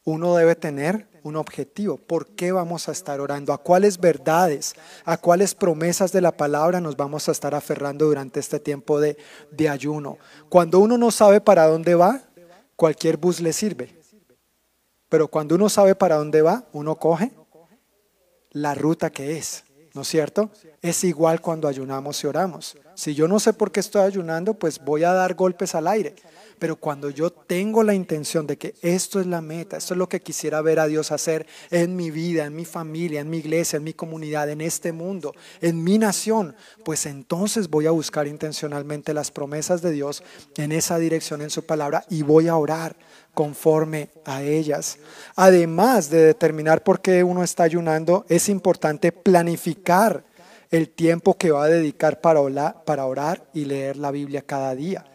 uno debe tener un objetivo. ¿Por qué vamos a estar orando? ¿A cuáles verdades, a cuáles promesas de la palabra nos vamos a estar aferrando durante este tiempo de, de ayuno? Cuando uno no sabe para dónde va, cualquier bus le sirve. Pero cuando uno sabe para dónde va, uno coge la ruta que es. ¿No es cierto? Es igual cuando ayunamos y oramos. Si yo no sé por qué estoy ayunando, pues voy a dar golpes al aire. Pero cuando yo tengo la intención de que esto es la meta, esto es lo que quisiera ver a Dios hacer en mi vida, en mi familia, en mi iglesia, en mi comunidad, en este mundo, en mi nación, pues entonces voy a buscar intencionalmente las promesas de Dios en esa dirección en su palabra y voy a orar conforme a ellas. Además de determinar por qué uno está ayunando, es importante planificar el tiempo que va a dedicar para orar, y leer la Biblia cada día.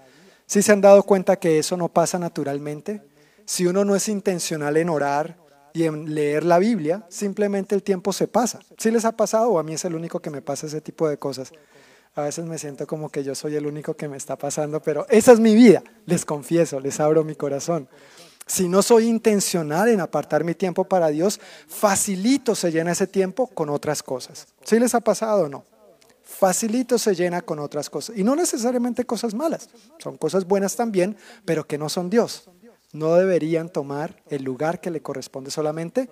Si se han dado cuenta que eso no pasa naturalmente? Si uno no es intencional en orar y en leer la Biblia, simplemente el tiempo se pasa. Si les ha pasado o a mí es el único que me pasa ese tipo de cosas. A veces me siento como que yo soy el único que me está pasando, pero esa es mi vida, les confieso, les abro mi corazón. Si no soy intencional en apartar mi tiempo para Dios, facilito se llena ese tiempo con otras cosas. ¿Sí les ha pasado o no? facilito se llena con otras cosas. Y no necesariamente cosas malas, son cosas buenas también, pero que no son Dios. No deberían tomar el lugar que le corresponde solamente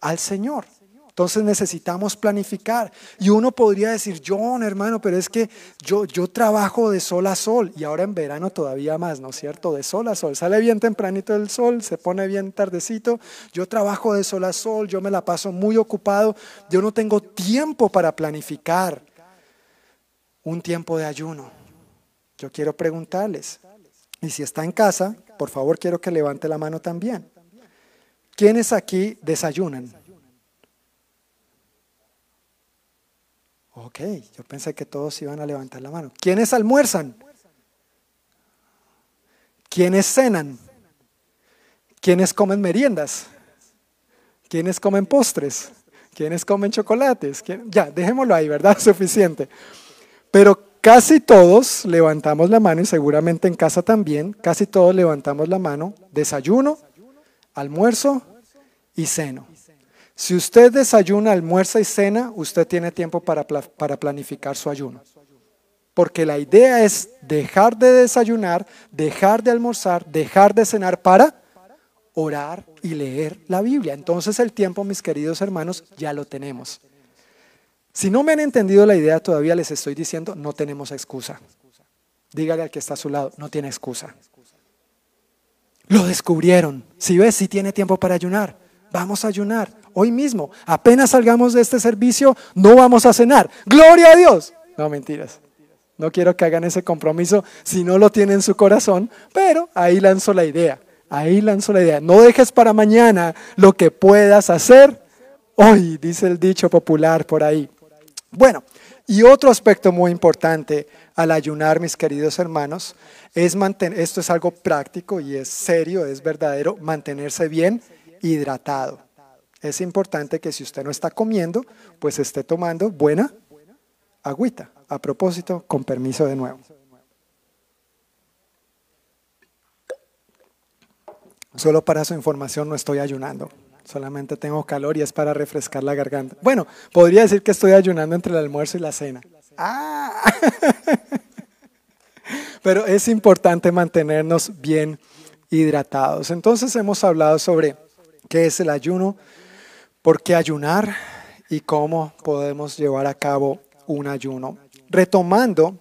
al Señor. Entonces necesitamos planificar. Y uno podría decir, John, hermano, pero es que yo, yo trabajo de sol a sol y ahora en verano todavía más, ¿no es cierto? De sol a sol. Sale bien tempranito el sol, se pone bien tardecito. Yo trabajo de sol a sol, yo me la paso muy ocupado. Yo no tengo tiempo para planificar un tiempo de ayuno. Yo quiero preguntarles, y si está en casa, por favor quiero que levante la mano también. ¿Quiénes aquí desayunan? Ok, yo pensé que todos iban a levantar la mano. ¿Quiénes almuerzan? ¿Quiénes cenan? ¿Quiénes comen meriendas? ¿Quiénes comen postres? ¿Quiénes comen chocolates? Ya, dejémoslo ahí, ¿verdad? Suficiente. Pero casi todos levantamos la mano, y seguramente en casa también, casi todos levantamos la mano, desayuno, almuerzo y ceno. Si usted desayuna, almuerza y cena, usted tiene tiempo para, para planificar su ayuno. Porque la idea es dejar de desayunar, dejar de almorzar, dejar de cenar para orar y leer la Biblia. Entonces el tiempo, mis queridos hermanos, ya lo tenemos. Si no me han entendido la idea, todavía les estoy diciendo, no tenemos excusa. Dígale al que está a su lado, no tiene excusa. Lo descubrieron. Si ves, si tiene tiempo para ayunar, vamos a ayunar. Hoy mismo, apenas salgamos de este servicio, no vamos a cenar. Gloria a Dios. No, mentiras. No quiero que hagan ese compromiso si no lo tienen en su corazón, pero ahí lanzo la idea. Ahí lanzo la idea. No dejes para mañana lo que puedas hacer hoy, dice el dicho popular por ahí. Bueno, y otro aspecto muy importante al ayunar, mis queridos hermanos, es mantener, esto es algo práctico y es serio, es verdadero, mantenerse bien hidratado. Es importante que si usted no está comiendo, pues esté tomando buena agüita. A propósito, con permiso de nuevo. Solo para su información no estoy ayunando. solamente tengo calor y es para refrescar la garganta. Bueno, podría decir que estoy ayunando entre el almuerzo y la cena. Ah. Pero es importante mantenernos bien hidratados. Entonces hemos hablado sobre qué es el ayuno, por qué ayunar y cómo podemos llevar a cabo un ayuno. Retomando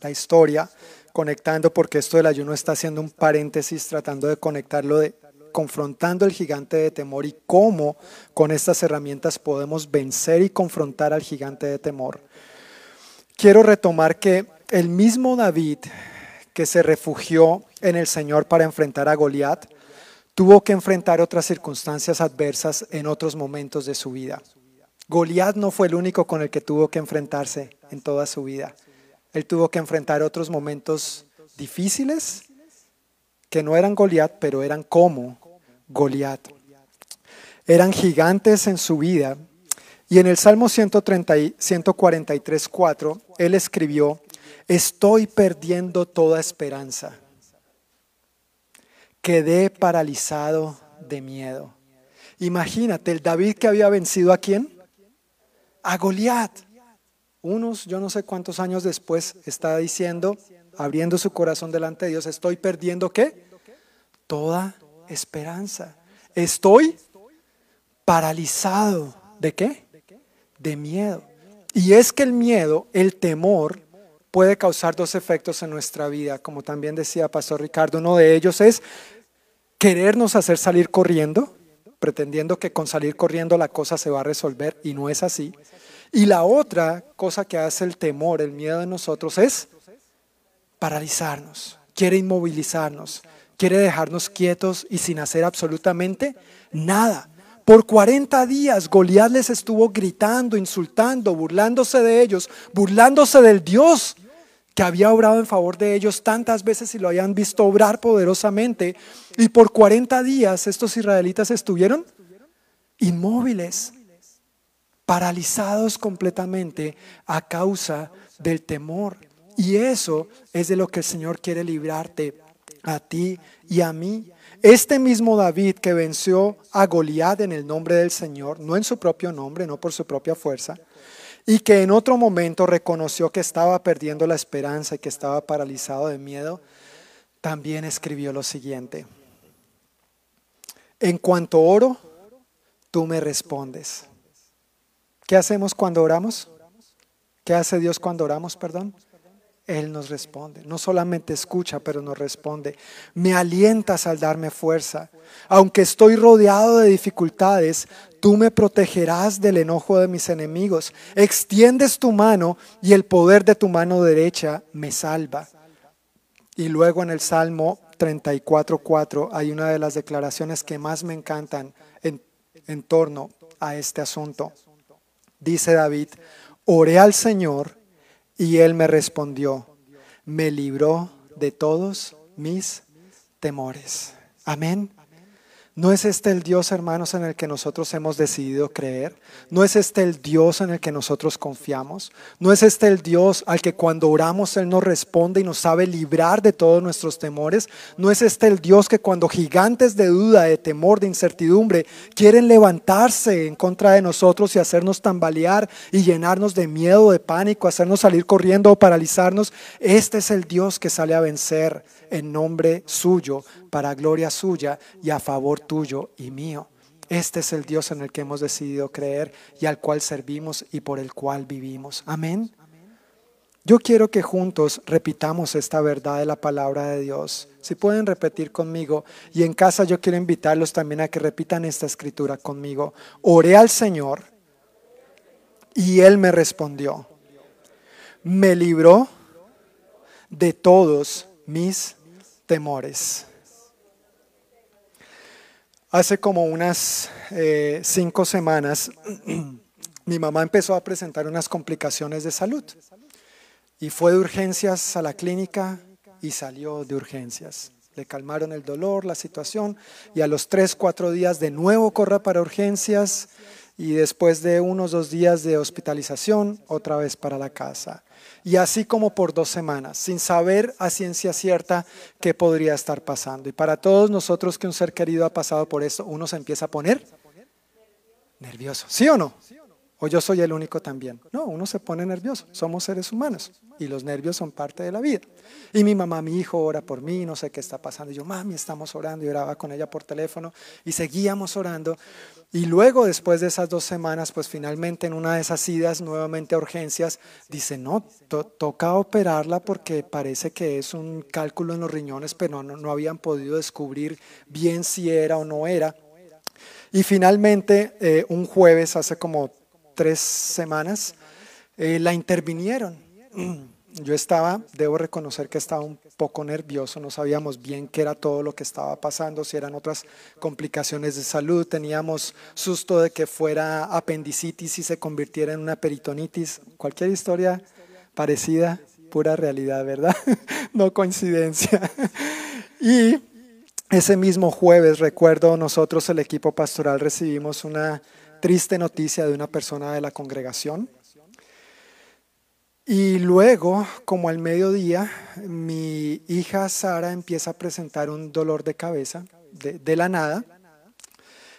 la historia, conectando, porque esto del ayuno está haciendo un paréntesis, tratando de conectarlo de confrontando el gigante de temor y cómo con estas herramientas podemos vencer y confrontar al gigante de temor. Quiero retomar que el mismo David que se refugió en el Señor para enfrentar a Goliat, tuvo que enfrentar otras circunstancias adversas en otros momentos de su vida. Goliat no fue el único con el que tuvo que enfrentarse en toda su vida. Él tuvo que enfrentar otros momentos difíciles que no eran Goliat, pero eran como Goliat. Eran gigantes en su vida. Y en el Salmo 143, 4, él escribió, estoy perdiendo toda esperanza. Quedé paralizado de miedo. Imagínate, el David que había vencido a quién? A Goliat. Unos, yo no sé cuántos años después, está diciendo, abriendo su corazón delante de Dios, estoy perdiendo qué? Toda esperanza. Estoy paralizado. ¿De qué? De miedo. Y es que el miedo, el temor, puede causar dos efectos en nuestra vida, como también decía Pastor Ricardo. Uno de ellos es querernos hacer salir corriendo, pretendiendo que con salir corriendo la cosa se va a resolver y no es así. Y la otra cosa que hace el temor, el miedo de nosotros es paralizarnos, quiere inmovilizarnos, quiere dejarnos quietos y sin hacer absolutamente nada. Por 40 días Goliat les estuvo gritando, insultando, burlándose de ellos, burlándose del Dios que había obrado en favor de ellos tantas veces y lo habían visto obrar poderosamente. Y por 40 días estos israelitas estuvieron inmóviles, paralizados completamente a causa del temor. Y eso es de lo que el Señor quiere librarte a ti y a mí. Este mismo David que venció a Goliat en el nombre del Señor, no en su propio nombre, no por su propia fuerza, y que en otro momento reconoció que estaba perdiendo la esperanza y que estaba paralizado de miedo, también escribió lo siguiente. En cuanto oro, tú me respondes. ¿Qué hacemos cuando oramos? ¿Qué hace Dios cuando oramos, perdón? Él nos responde. No solamente escucha, pero nos responde. Me alientas al darme fuerza. Aunque estoy rodeado de dificultades, tú me protegerás del enojo de mis enemigos. Extiendes tu mano y el poder de tu mano derecha me salva. Y luego en el Salmo 34.4 hay una de las declaraciones que más me encantan en, torno a este asunto. Dice David, oré al Señor y él me respondió, me libró de todos mis temores. Amén. ¿No es este el Dios, hermanos, en el que nosotros hemos decidido creer? ¿No es este el Dios en el que nosotros confiamos? ¿No es este el Dios al que cuando oramos Él nos responde y nos sabe librar de todos nuestros temores? ¿No es este el Dios que cuando gigantes de duda, de temor, de incertidumbre quieren levantarse en contra de nosotros y hacernos tambalear y llenarnos de miedo, de pánico, hacernos salir corriendo o paralizarnos? Este es el Dios que sale a vencer en nombre suyo, para gloria suya y a favor tuyo y mío. Este es el Dios en el que hemos decidido creer y al cual servimos y por el cual vivimos. Amén. Yo quiero que juntos repitamos esta verdad de la palabra de Dios. Si pueden repetir conmigo y en casa yo quiero invitarlos también a que repitan esta escritura conmigo. Oré al Señor y Él me respondió. Me libró de todos mis temores. Hace como unas eh, cinco semanas, mi mamá empezó a presentar unas complicaciones de salud y fue de urgencias a la clínica y salió de urgencias. Le calmaron el dolor, la situación y a los tres, cuatro días de nuevo corre para urgencias y después de unos dos días de hospitalización, otra vez para la casa y así como por dos semanas, sin saber a ciencia cierta qué podría estar pasando. Y para todos nosotros que un ser querido ha pasado por esto, uno se empieza a poner nervioso. ¿Sí o no? ¿O yo soy el único también? No, uno se pone nervioso. Somos seres humanos y los nervios son parte de la vida. Y mi mamá, mi hijo ora por mí, no sé qué está pasando. Y yo, mami, estamos orando. Y oraba con ella por teléfono y seguíamos orando. Y luego, después de esas dos semanas, pues finalmente en una de esas idas nuevamente a urgencias, dice, no, toca operarla porque parece que es un cálculo en los riñones, pero no, no habían podido descubrir bien si era o no era. Y finalmente, eh, un jueves, hace como tres semanas, eh, la intervinieron. Yo estaba, debo reconocer que estaba un poco nervioso, no sabíamos bien qué era todo lo que estaba pasando, si eran otras complicaciones de salud, teníamos susto de que fuera apendicitis y se convirtiera en una peritonitis, cualquier historia parecida, pura realidad, ¿verdad? no coincidencia. y ese mismo jueves, recuerdo, nosotros, el equipo pastoral, recibimos una triste noticia de una persona de la congregación. Y luego, como al mediodía, mi hija Sara empieza a presentar un dolor de cabeza de, la nada.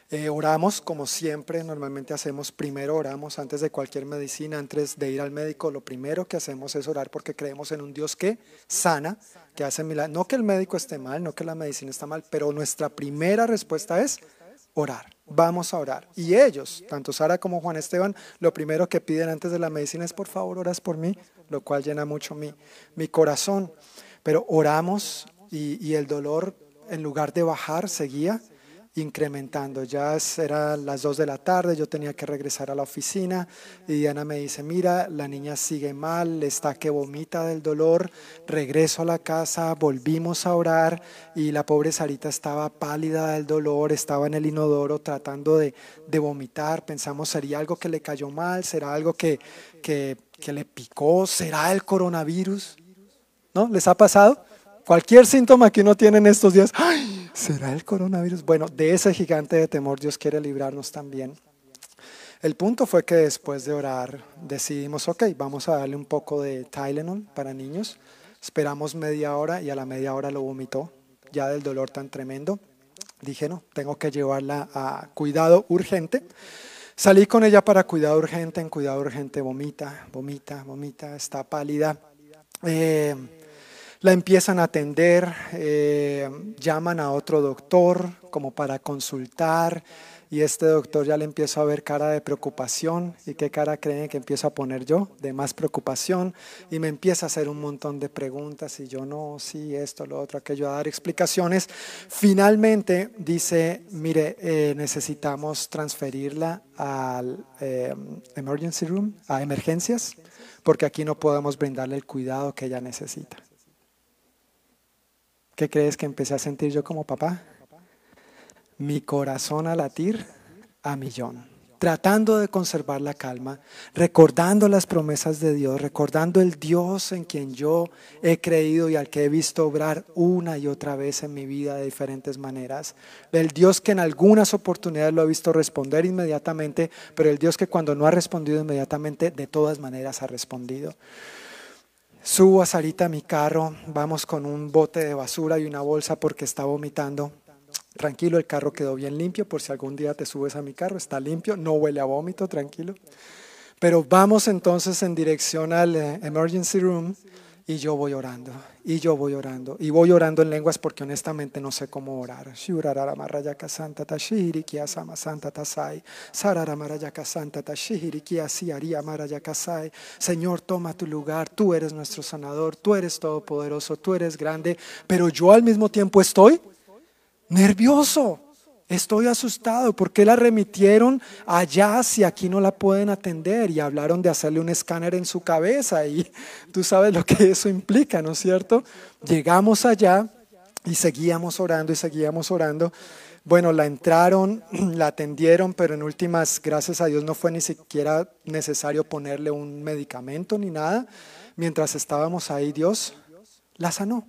Eh, oramos como siempre, normalmente hacemos, primero oramos antes de cualquier medicina, antes de ir al médico, lo primero que hacemos es orar porque creemos en un Dios que sana, que hace milagros. No que el médico esté mal, no que la medicina está mal, pero nuestra primera respuesta es orar. Vamos a orar. Y ellos, tanto Sara como Juan Esteban, lo primero que piden antes de la medicina es, por favor, oras por mí, lo cual llena mucho mi, mi corazón. Pero oramos y, y el dolor, en lugar de bajar, seguía incrementando. Ya eran las 2 de la tarde, yo tenía que regresar a la oficina y Diana me dice, mira, la niña sigue mal, está que vomita del dolor, regreso a la casa, volvimos a orar y la pobre Sarita estaba pálida del dolor, estaba en el inodoro tratando de, de vomitar, pensamos, ¿sería algo que le cayó mal? ¿Será algo que, que, que le picó? ¿Será el coronavirus? ¿No? ¿Les ha pasado? Cualquier síntoma que uno tiene en estos días, ¡ay! ¿Será el coronavirus? Bueno, de ese gigante de temor Dios quiere librarnos también. El punto fue que después de orar decidimos, ok, vamos a darle un poco de Tylenol para niños. Esperamos media hora y a la media hora lo vomitó, ya del dolor tan tremendo. Dije, no, tengo que llevarla a cuidado urgente. Salí con ella para cuidado urgente, en cuidado urgente vomita, vomita, vomita, está pálida. Eh, la empiezan a atender, eh, llaman a otro doctor como para consultar y este doctor ya le empieza a ver cara de preocupación y qué cara creen que empiezo a poner yo de más preocupación y me empieza a hacer un montón de preguntas y yo no, sí, esto, lo otro, aquello, a dar explicaciones. Finalmente dice, mire, eh, necesitamos transferirla al eh, emergency room, a emergencias, porque aquí no podemos brindarle el cuidado que ella necesita. ¿Qué crees que empecé a sentir yo como papá? Mi corazón a latir a millón, tratando de conservar la calma, recordando las promesas de Dios, recordando el Dios en quien yo he creído y al que he visto obrar una y otra vez en mi vida de diferentes maneras. El Dios que en algunas oportunidades lo ha visto responder inmediatamente, pero el Dios que cuando no ha respondido inmediatamente, de todas maneras ha respondido. Subo a Sarita a mi carro, vamos con un bote de basura y una bolsa porque está vomitando. Tranquilo, el carro quedó bien limpio, por si algún día te subes a mi carro, está limpio, no huele a vómito, tranquilo. Pero vamos entonces en dirección al eh, emergency room y yo voy orando, y yo voy orando, y voy orando en lenguas porque honestamente no sé cómo orar. santa tashiri santa tasai. santa tashiri kia siaria marayakasai. Señor, toma tu lugar, tú eres nuestro sanador, tú eres todopoderoso, tú eres grande, pero yo al mismo tiempo estoy nervioso. Estoy asustado porque la remitieron allá si aquí no la pueden atender y hablaron de hacerle un escáner en su cabeza y tú sabes lo que eso implica, ¿no es cierto? Llegamos allá y seguíamos orando y seguíamos orando. Bueno, la entraron, la atendieron, pero en últimas, gracias a Dios, no fue ni siquiera necesario ponerle un medicamento ni nada. Mientras estábamos ahí, Dios la sanó,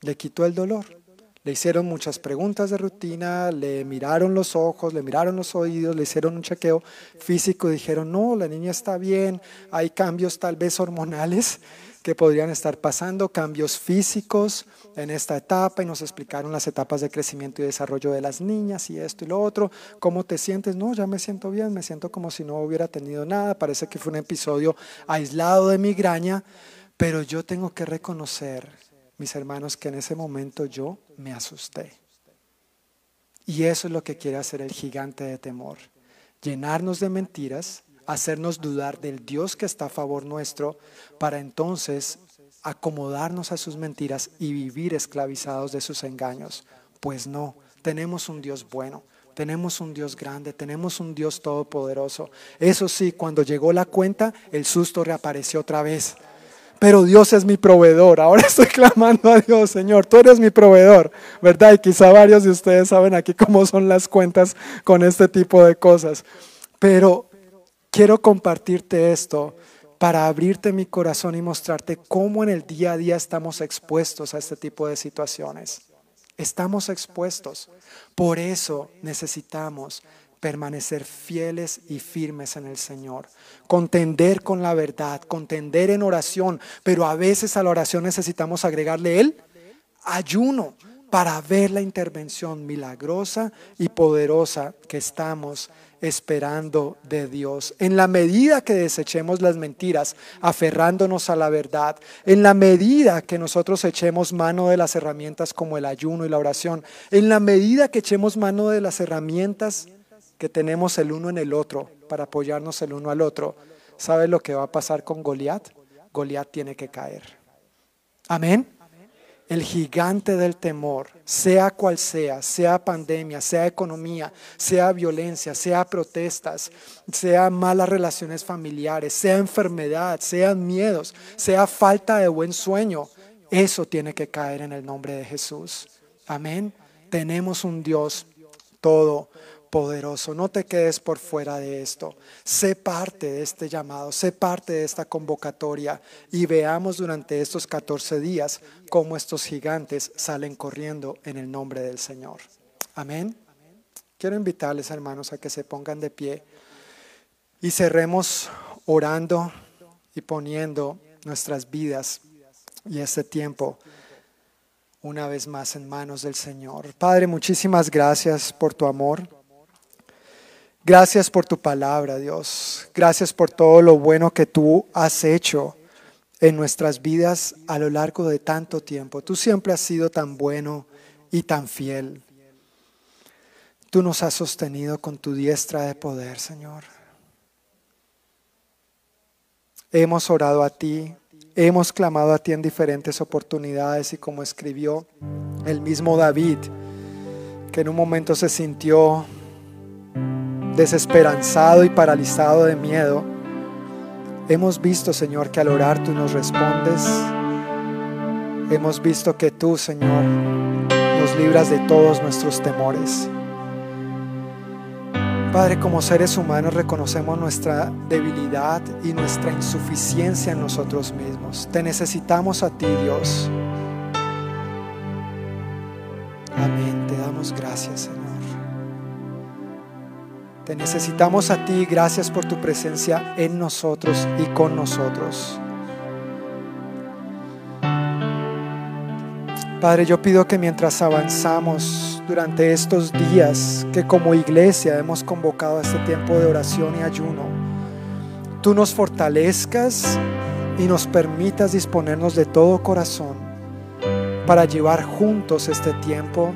le quitó el dolor. Le hicieron muchas preguntas de rutina, le miraron los ojos, le miraron los oídos, le hicieron un chequeo físico dijeron, no, la niña está bien, hay cambios tal vez hormonales, que podrían estar pasando, cambios físicos en esta etapa y nos explicaron las etapas de crecimiento y desarrollo de las niñas y esto y lo otro. ¿Cómo te sientes? No, ya me siento bien, me siento como si no hubiera tenido nada. Parece que fue un episodio aislado de migraña, pero yo tengo que reconocer, mis hermanos, que en ese momento yo me asusté. Y eso es lo que quiere hacer el gigante de temor, llenarnos de mentiras hacernos dudar del Dios que está a favor nuestro, para entonces acomodarnos a sus mentiras y vivir esclavizados de sus engaños. Pues no, tenemos un Dios bueno, tenemos un Dios grande, tenemos un Dios todopoderoso. Eso sí, cuando llegó la cuenta, el susto reapareció otra vez. Pero Dios es mi proveedor. Ahora estoy clamando a Dios, Señor, tú eres mi proveedor, ¿verdad? Y quizá varios de ustedes saben aquí cómo son las cuentas con este tipo de cosas. Pero Quiero compartirte esto para abrirte mi corazón y mostrarte cómo en el día a día estamos expuestos a este tipo de situaciones. Estamos expuestos. Por eso necesitamos permanecer fieles y firmes en el Señor, contender con la verdad, contender en oración, pero a veces a la oración necesitamos agregarle el ayuno para ver la intervención milagrosa y poderosa que estamos esperando de Dios. En la medida que desechemos las mentiras, aferrándonos a la verdad, en la medida que nosotros echemos mano de las herramientas como el ayuno y la oración, en la medida que echemos mano de las herramientas que tenemos el uno en el otro para apoyarnos el uno al otro, ¿sabe lo que va a pasar con Goliat? Goliat tiene que caer. Amén el gigante del temor, sea cual sea, sea pandemia, sea economía, sea violencia, sea protestas, sea malas relaciones familiares, sea enfermedad, sean miedos, sea falta de buen sueño, eso tiene que caer en el nombre de Jesús. Amén. Tenemos un Dios todo poderoso. No te quedes por fuera de esto. Sé parte de este llamado, sé parte de esta convocatoria y veamos durante estos 14 días cómo estos gigantes salen corriendo en el nombre del Señor. Amén. Quiero invitarles, hermanos, a que se pongan de pie y cerremos orando y poniendo nuestras vidas y este tiempo una vez más en manos del Señor. Padre, muchísimas gracias por tu amor. Gracias por tu palabra, Dios. Gracias por todo lo bueno que tú has hecho en nuestras vidas a lo largo de tanto tiempo. Tú siempre has sido tan bueno y tan fiel. Tú nos has sostenido con tu diestra de poder, Señor. Hemos orado a ti, hemos clamado a ti en diferentes oportunidades y como escribió el mismo David, que en un momento se sintió desesperanzado y paralizado de miedo, hemos visto, Señor, que al orar tú nos respondes. Hemos visto que tú, Señor, nos libras de todos nuestros temores. Padre, como seres humanos reconocemos nuestra debilidad y nuestra insuficiencia en nosotros mismos. Te necesitamos a ti, Dios. Amén. Te damos gracias, Señor. Te necesitamos a ti. Gracias por tu presencia en nosotros y con nosotros. Padre, yo pido que mientras avanzamos durante estos días que como iglesia hemos convocado a este tiempo de oración y ayuno, tú nos fortalezcas y nos permitas disponernos de todo corazón para llevar juntos este tiempo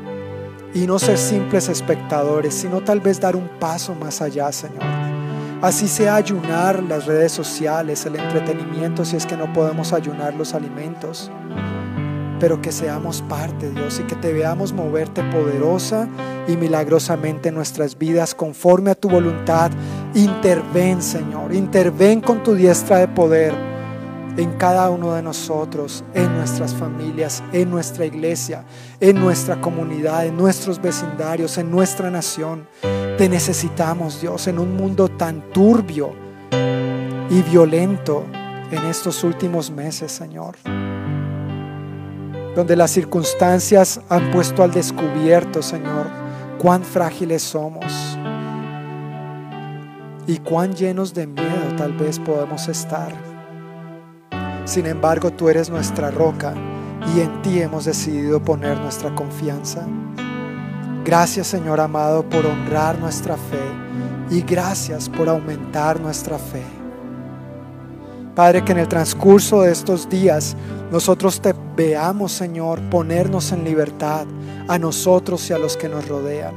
y no ser simples espectadores, sino tal vez dar un paso más allá, Señor. Así sea ayunar las redes sociales, el entretenimiento, si es que no podemos ayunar los alimentos, pero que seamos parte, Dios, y que te veamos moverte poderosa y milagrosamente en nuestras vidas conforme a tu voluntad. Interven, Señor, interven con tu diestra de poder en cada uno de nosotros, en nuestras familias, en nuestra iglesia, en nuestra comunidad, en nuestros vecindarios, en nuestra nación. Te necesitamos, Dios, en un mundo tan turbio y violento en estos últimos meses, Señor. Donde las circunstancias han puesto al descubierto, Señor, cuán frágiles somos y cuán llenos de miedo tal vez podemos estar. Sin embargo, tú eres nuestra roca y en ti hemos decidido poner nuestra confianza. Gracias Señor amado por honrar nuestra fe y gracias por aumentar nuestra fe. Padre, que en el transcurso de estos días nosotros te veamos, Señor, ponernos en libertad a nosotros y a los que nos rodean.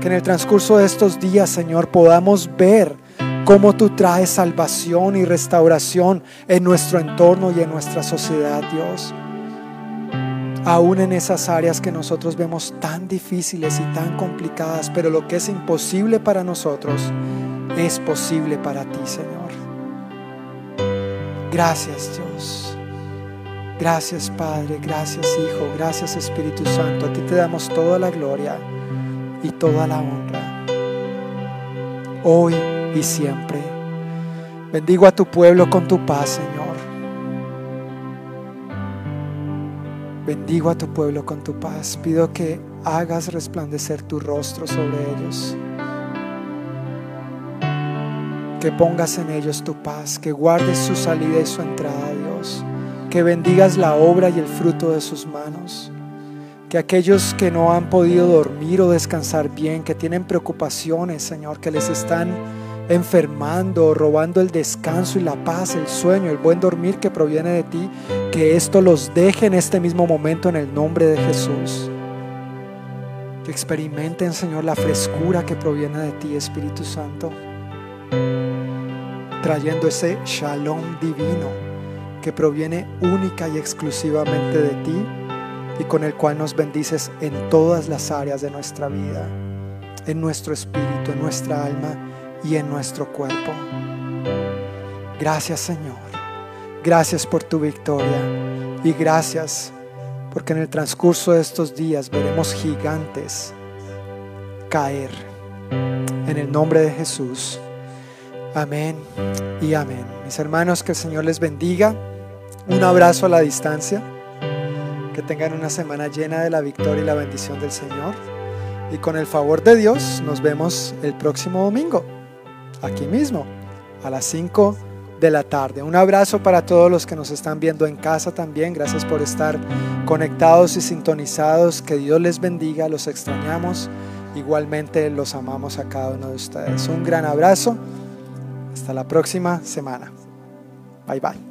Que en el transcurso de estos días, Señor, podamos ver cómo tú traes salvación y restauración en nuestro entorno y en nuestra sociedad, Dios aún en esas áreas que nosotros vemos tan difíciles y tan complicadas, pero lo que es imposible para nosotros es posible para ti, Señor. Gracias, Dios. Gracias, Padre. Gracias, Hijo. Gracias, Espíritu Santo. A ti te damos toda la gloria y toda la honra. Hoy y siempre. Bendigo a tu pueblo con tu paz, Señor. Bendigo a tu pueblo con tu paz. Pido que hagas resplandecer tu rostro sobre ellos. Que pongas en ellos tu paz, que guardes su salida y su entrada, Dios. Que bendigas la obra y el fruto de sus manos. Que aquellos que no han podido dormir o descansar bien, que tienen preocupaciones, Señor, que les están enfermando, robando el descanso y la paz, el sueño, el buen dormir que proviene de ti, que esto los deje en este mismo momento en el nombre de Jesús. Que experimenten, Señor, la frescura que proviene de ti, Espíritu Santo, trayendo ese shalom divino que proviene única y exclusivamente de ti y con el cual nos bendices en todas las áreas de nuestra vida, en nuestro espíritu, en nuestra alma y en nuestro cuerpo. Gracias Señor. Gracias por tu victoria y gracias porque en el transcurso de estos días veremos gigantes caer. En el nombre de Jesús. Amén y amén. Mis hermanos, que el Señor les bendiga. Un abrazo a la distancia. Que tengan una semana llena de la victoria y la bendición del Señor. Y con el favor de Dios nos vemos el próximo domingo aquí mismo, a las 5 de la tarde. Un abrazo para todos los que nos están viendo en casa también. Gracias por estar conectados y sintonizados. Que Dios les bendiga. Los extrañamos. Igualmente los amamos a cada uno de ustedes. Un gran abrazo. Hasta la próxima semana. Bye bye.